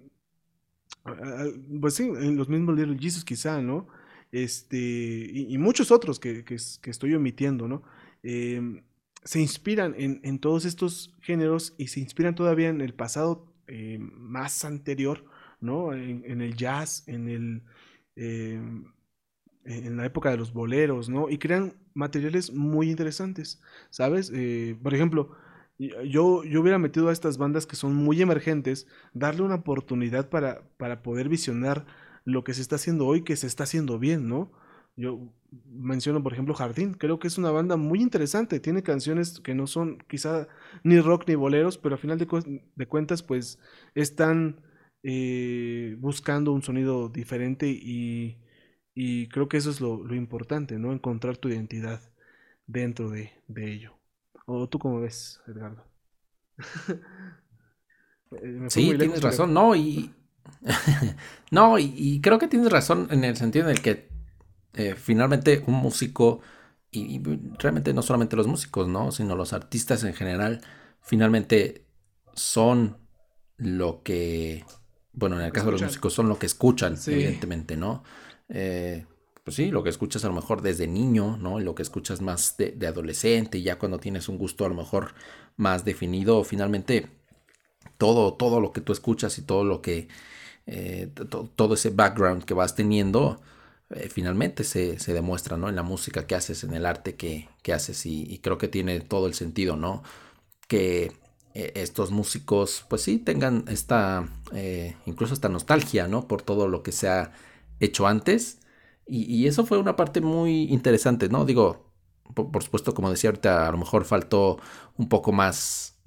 Speaker 2: pues sí, en los mismos Little Jesus quizá, ¿no? Este, y, muchos otros que, que, estoy omitiendo, ¿no? Em, se inspiran en, en, todos estos géneros y se inspiran todavía en el pasado eh, más anterior, ¿no? En, el jazz, en el... Em, en la época de los boleros, ¿no? Y crean materiales muy interesantes, ¿sabes? Eh, por ejemplo, yo, yo hubiera metido a estas bandas que son muy emergentes, darle una oportunidad para, para poder visionar lo que se está haciendo hoy, que se está haciendo bien, ¿no? Yo menciono, por ejemplo, Jardín. Creo que es una banda muy interesante. Tiene canciones que no son quizá ni rock ni boleros, pero a final de, cuentas, pues están eh, buscando un sonido diferente y, y creo que eso es lo, lo, importante, ¿no? Encontrar tu identidad dentro de, de ello. ¿O tú cómo ves, Edgardo?
Speaker 3: Eh, sí, tienes razón, no, y... no, y, creo que tienes razón en el sentido en el que eh, finalmente un músico, y, realmente no solamente los músicos, ¿no? Sino los artistas en general, finalmente son lo que, bueno, en el caso de los músicos son lo que escuchan, evidentemente, ¿no? Eh, pues sí, lo que escuchas a lo mejor desde niño, ¿no? Lo que escuchas más de, adolescente, ya cuando tienes un gusto a lo mejor más definido, finalmente todo, todo lo que tú escuchas y todo lo que, eh, todo ese background que vas teniendo, eh, finalmente se, demuestra, ¿no? En la música que haces, en el arte que, haces y, creo que tiene todo el sentido, ¿no? Que eh, estos músicos, pues sí, tengan esta, incluso esta nostalgia, ¿no? Por todo lo que se ha hecho antes y, eso fue una parte muy interesante, ¿no? Digo, por, supuesto, como decía ahorita, a lo mejor faltó un poco más,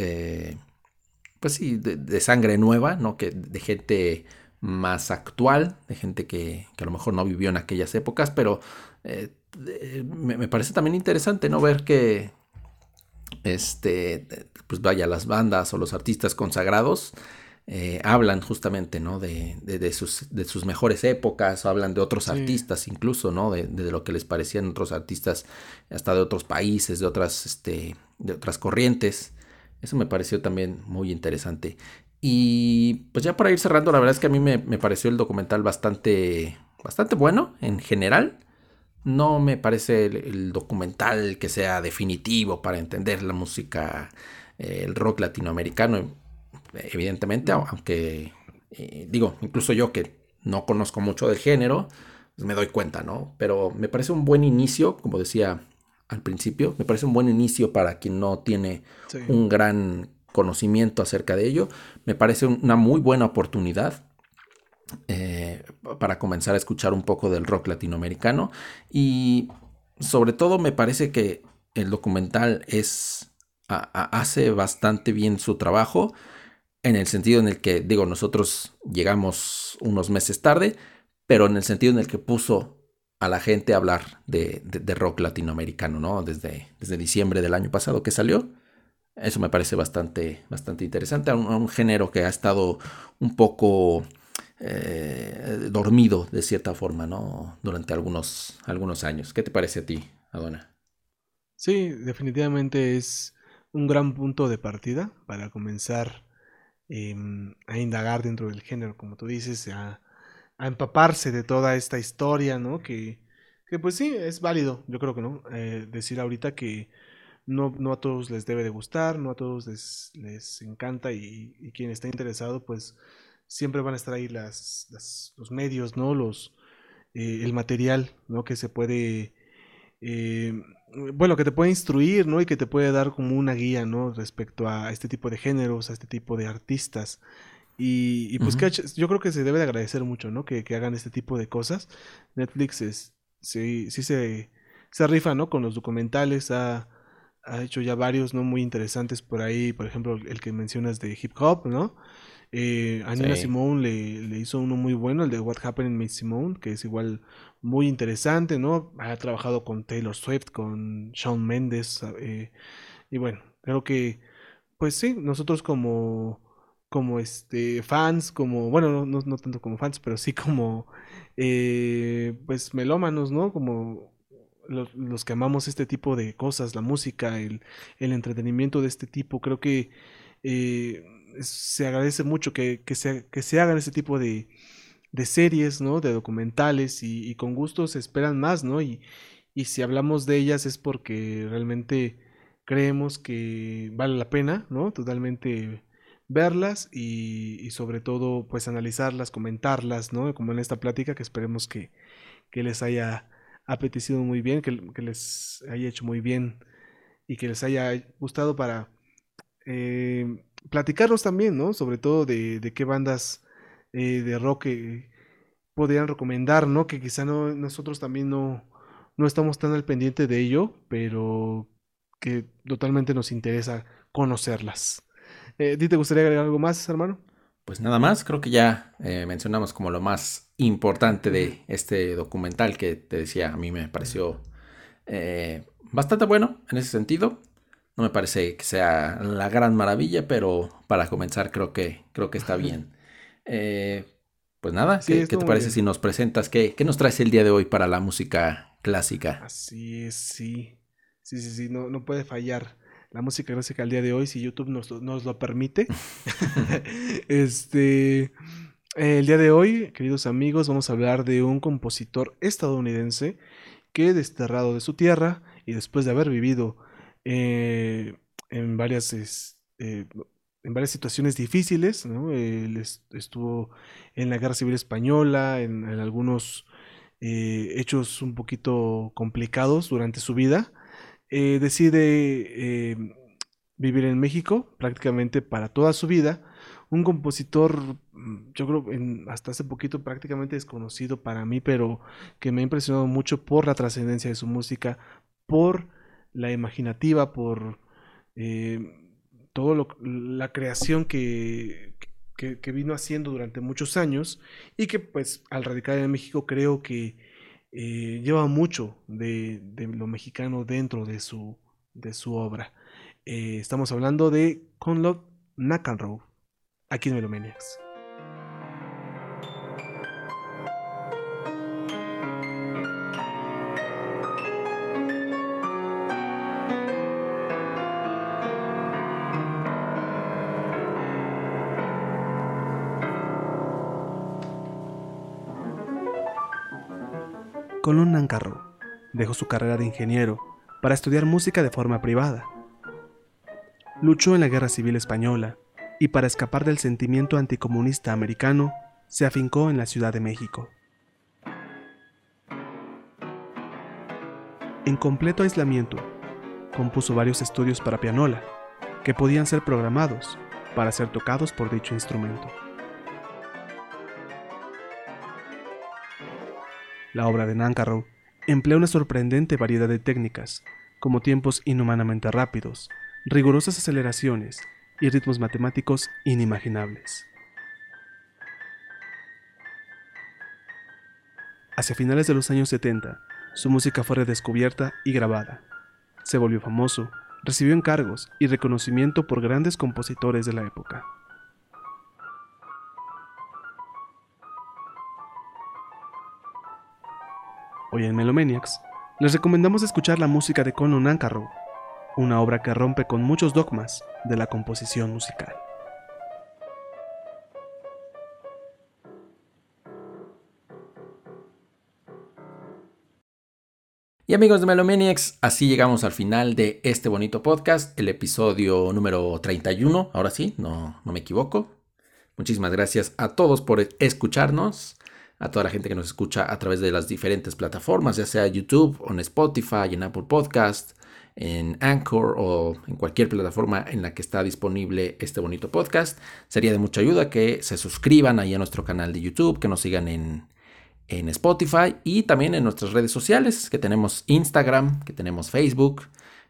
Speaker 3: pues sí, de, sangre nueva, ¿no? Que de gente más actual, de gente que, a lo mejor no vivió en aquellas épocas, pero eh, me, me, parece también interesante, ¿no? Ver que, este, pues vaya, las bandas o los artistas consagrados eh, hablan justamente, ¿no? De, de, sus, de, sus, mejores épocas, o hablan de otros artistas incluso, ¿no? De, lo que les parecían otros artistas, hasta de otros países, de otras, este, de otras corrientes. Eso me pareció también muy interesante. Y pues ya para ir cerrando, la verdad es que a mí me, pareció el documental bastante, bastante bueno en general. No me parece el, documental que sea definitivo para entender la música, eh, el rock latinoamericano evidentemente, aunque eh, digo, incluso yo que no conozco mucho del género, pues me doy cuenta, ¿no? Pero me parece un buen inicio, como decía al principio, me parece un buen inicio para quien no tiene un gran conocimiento acerca de ello. Me parece una muy buena oportunidad eh, para comenzar a escuchar un poco del rock latinoamericano. Y sobre todo me parece que el documental es hace bastante bien su trabajo en el sentido en el que, digo, nosotros llegamos unos meses tarde, pero en el sentido en el que puso a la gente a hablar de, rock latinoamericano, ¿no? Desde, desde diciembre del año pasado que salió. Eso me parece bastante, bastante interesante, a un, género que ha estado un poco eh, dormido de cierta forma, ¿no? Durante algunos, algunos años. ¿Qué te parece a ti, Adona?
Speaker 2: Sí, definitivamente es un gran punto de partida para comenzar Em, a indagar dentro del género, como tú dices, a, empaparse de toda esta historia, ¿no? Que, que, pues sí, es válido, yo creo que no, eh, decir ahorita que no, no, a todos les debe de gustar, no a todos les, les encanta y, quien está interesado, pues siempre van a estar ahí las, los medios, ¿no? Los, eh, el material, ¿no? Que se puede eh, bueno, que te puede instruir, ¿no? Y que te puede dar como una guía, ¿no? Respecto a este tipo de géneros, a este tipo de artistas. Y, pues que yo creo que se debe de agradecer mucho, ¿no? Que, hagan este tipo de cosas. Netflix es, sí, sí se, se rifa, ¿no? Con los documentales, ha, ha hecho ya varios, ¿no? Muy interesantes por ahí, por ejemplo, el que mencionas de hip hop, ¿no? Eh, a Nina Simone le, hizo uno muy bueno, el de What Happened in Miss Simone, que es igual muy interesante, ¿no? Ha trabajado con Taylor Swift, con Shawn Mendes, eh, y bueno, creo que, pues sí, nosotros como, como este, fans, como, bueno, no, no, tanto como fans, pero sí como, eh, pues melómanos, ¿no? Como los, que amamos este tipo de cosas, la música, el, el entretenimiento de este tipo, creo que eh, se agradece mucho que, se, que se hagan ese tipo de, de series, ¿no? De documentales y, y, con gusto se esperan más, ¿no? Y, y si hablamos de ellas es porque realmente creemos que vale la pena, ¿no? Totalmente verlas y, sobre todo pues analizarlas, comentarlas, ¿no? Como en esta plática que esperemos que, que les haya apetecido muy bien, que, les haya hecho muy bien y que les haya gustado para eh, platicarnos también, ¿no? Sobre todo de, de qué bandas eh, de rock podrían recomendar, ¿no? Que quizá no, nosotros también no, no estamos tan al pendiente de ello, pero que totalmente nos interesa conocerlas. Eh, ¿Te gustaría agregar algo más, hermano?
Speaker 3: Pues nada más, creo que ya eh, mencionamos como lo más importante de este documental que te decía, a mí me pareció eh, bastante bueno en ese sentido. No me parece que sea la gran maravilla, pero para comenzar creo que, creo que está bien. Eh, pues nada, sí, ¿qué, ¿qué, te parece bien. si nos presentas? ¿Qué, ¿Qué nos traes el día de hoy para la música clásica?
Speaker 2: Así es, sí. Sí, sí, sí, no, no puede fallar la música clásica al día de hoy si YouTube nos, nos lo permite. este, el día de hoy, queridos amigos, vamos a hablar de un compositor estadounidense que desterrado de su tierra y después de haber vivido eh, en varias eh, en varias situaciones difíciles, ¿no? Él estuvo en la Guerra Civil Española, en, en algunos eh, hechos un poquito complicados durante su vida eh, decide eh, vivir en México prácticamente para toda su vida. Un compositor, mm, yo creo, hasta hace poquito prácticamente desconocido para mí, pero que me ha impresionado mucho por la trascendencia de su música, por la imaginativa, por eh, toda la creación que, que, que, vino haciendo durante muchos años y que pues al radicar en México creo que eh, lleva mucho de, lo mexicano dentro de su, de su obra. Eh, estamos hablando de Conlon McEnroe, aquí en Melomaniacs. Dejó su carrera de ingeniero para estudiar música de forma privada. Luchó en la Guerra Civil Española y para escapar del sentimiento anticomunista americano, se afincó en la Ciudad de México. En completo aislamiento, compuso varios estudios para pianola, que podían ser programados para ser tocados por dicho instrumento. La obra de Nancarrow emplea una sorprendente variedad de técnicas, como tiempos inhumanamente rápidos, rigurosas aceleraciones y ritmos matemáticos inimaginables. Hacia finales de los años 70, su música fue redescubierta y grabada. Se volvió famoso, recibió encargos y reconocimiento por grandes compositores de la época. Hoy en Melomaniacs les recomendamos escuchar la música de Conan Ancarrow, una obra que rompe con muchos dogmas de la composición musical.
Speaker 3: Y amigos de Melomaniacs, así llegamos al final de este bonito podcast, el episodio número 31, ahora sí, no, no me equivoco. Muchísimas gracias a todos por escucharnos a toda la gente que nos escucha a través de las diferentes plataformas, ya sea YouTube en Spotify, en Apple Podcast, en Anchor o en cualquier plataforma en la que está disponible este bonito podcast. Sería de mucha ayuda que se suscriban ahí a nuestro canal de YouTube, que nos sigan en, en Spotify y también en nuestras redes sociales, que tenemos Instagram, que tenemos Facebook,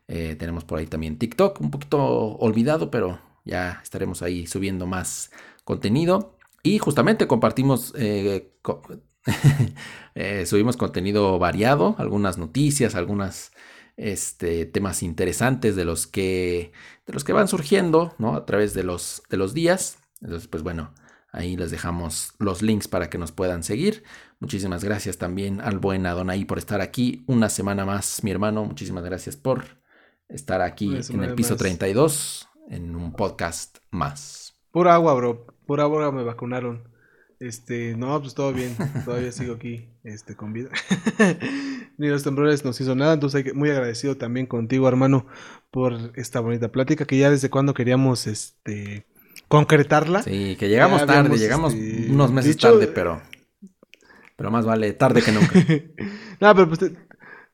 Speaker 3: eh, tenemos por ahí también TikTok, un poquito olvidado, pero ya estaremos ahí subiendo más contenido. Y justamente compartimos, eh, co eh, subimos contenido variado, algunas noticias, algunos este, temas interesantes de los que, de los que van surgiendo ¿no? a través de los, de los días. Entonces, pues bueno, ahí les dejamos los links para que nos puedan seguir. Muchísimas gracias también al buen Adonai por estar aquí una semana más, mi hermano. Muchísimas gracias por estar aquí en el piso más. 32 en un podcast más.
Speaker 2: Pura agua, bro. Por ahora me vacunaron. Este, no, pues todo bien. Todavía sigo aquí, este, con vida. Ni los temblores nos hizo nada. Entonces, hay que- muy agradecido también contigo, hermano, por esta bonita plática que ya desde cuando queríamos, este, concretarla.
Speaker 3: Sí, que llegamos
Speaker 2: Ya
Speaker 3: tarde, llegamos
Speaker 2: este,
Speaker 3: unos meses
Speaker 2: dicho-
Speaker 3: tarde, pero. Pero más vale tarde que nunca.
Speaker 2: No, pero pues te-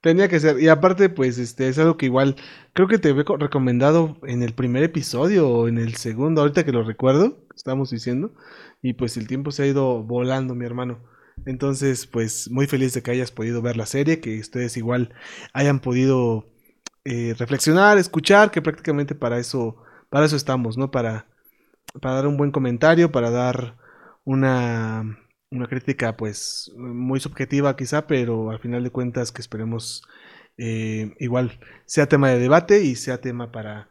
Speaker 2: tenía que ser. Y aparte, pues, este, es algo que igual creo que te había co- recomendado en el primer episodio o en el segundo, ahorita que lo recuerdo, estamos diciendo. Y pues el tiempo se ha ido volando, mi hermano. Entonces, pues, muy feliz de que hayas podido ver la serie, que ustedes igual hayan podido eh, reflexionar, escuchar, que prácticamente para eso, para eso estamos, ¿no? Para, para dar un buen comentario, para dar una, una crítica, pues, muy subjetiva quizá, pero al final de cuentas que esperemos eh, igual sea tema de debate y sea tema para,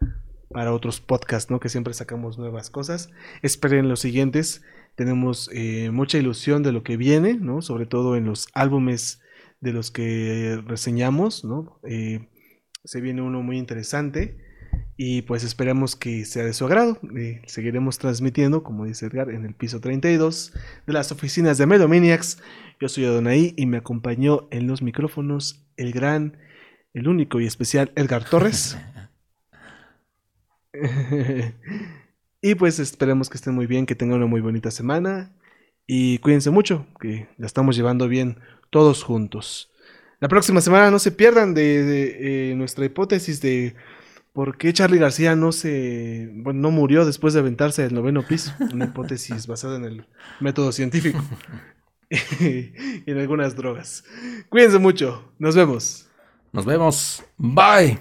Speaker 2: para otros podcasts, ¿no? Que siempre sacamos nuevas cosas. Esperen los siguientes. Tenemos eh, mucha ilusión de lo que viene, ¿no? Sobre todo en los álbumes de los que reseñamos, ¿no? Eh, se viene uno muy interesante y pues esperamos que sea de su agrado. Eh, seguiremos transmitiendo, como dice Edgar, en el piso 32 de las oficinas de Melomaniacs. Yo soy Adonai y me acompañó en los micrófonos el gran, el único y especial Edgar Torres. y pues esperemos que estén muy bien, que tengan una muy bonita semana y cuídense mucho, que la estamos llevando bien todos juntos. La próxima semana no se pierdan de, eh, nuestra hipótesis de por qué Charlie García no se bueno, no murió después de aventarse del noveno piso. Una hipótesis basada en el método científico y en algunas drogas. Cuídense mucho. Nos vemos.
Speaker 3: Nos vemos. Bye.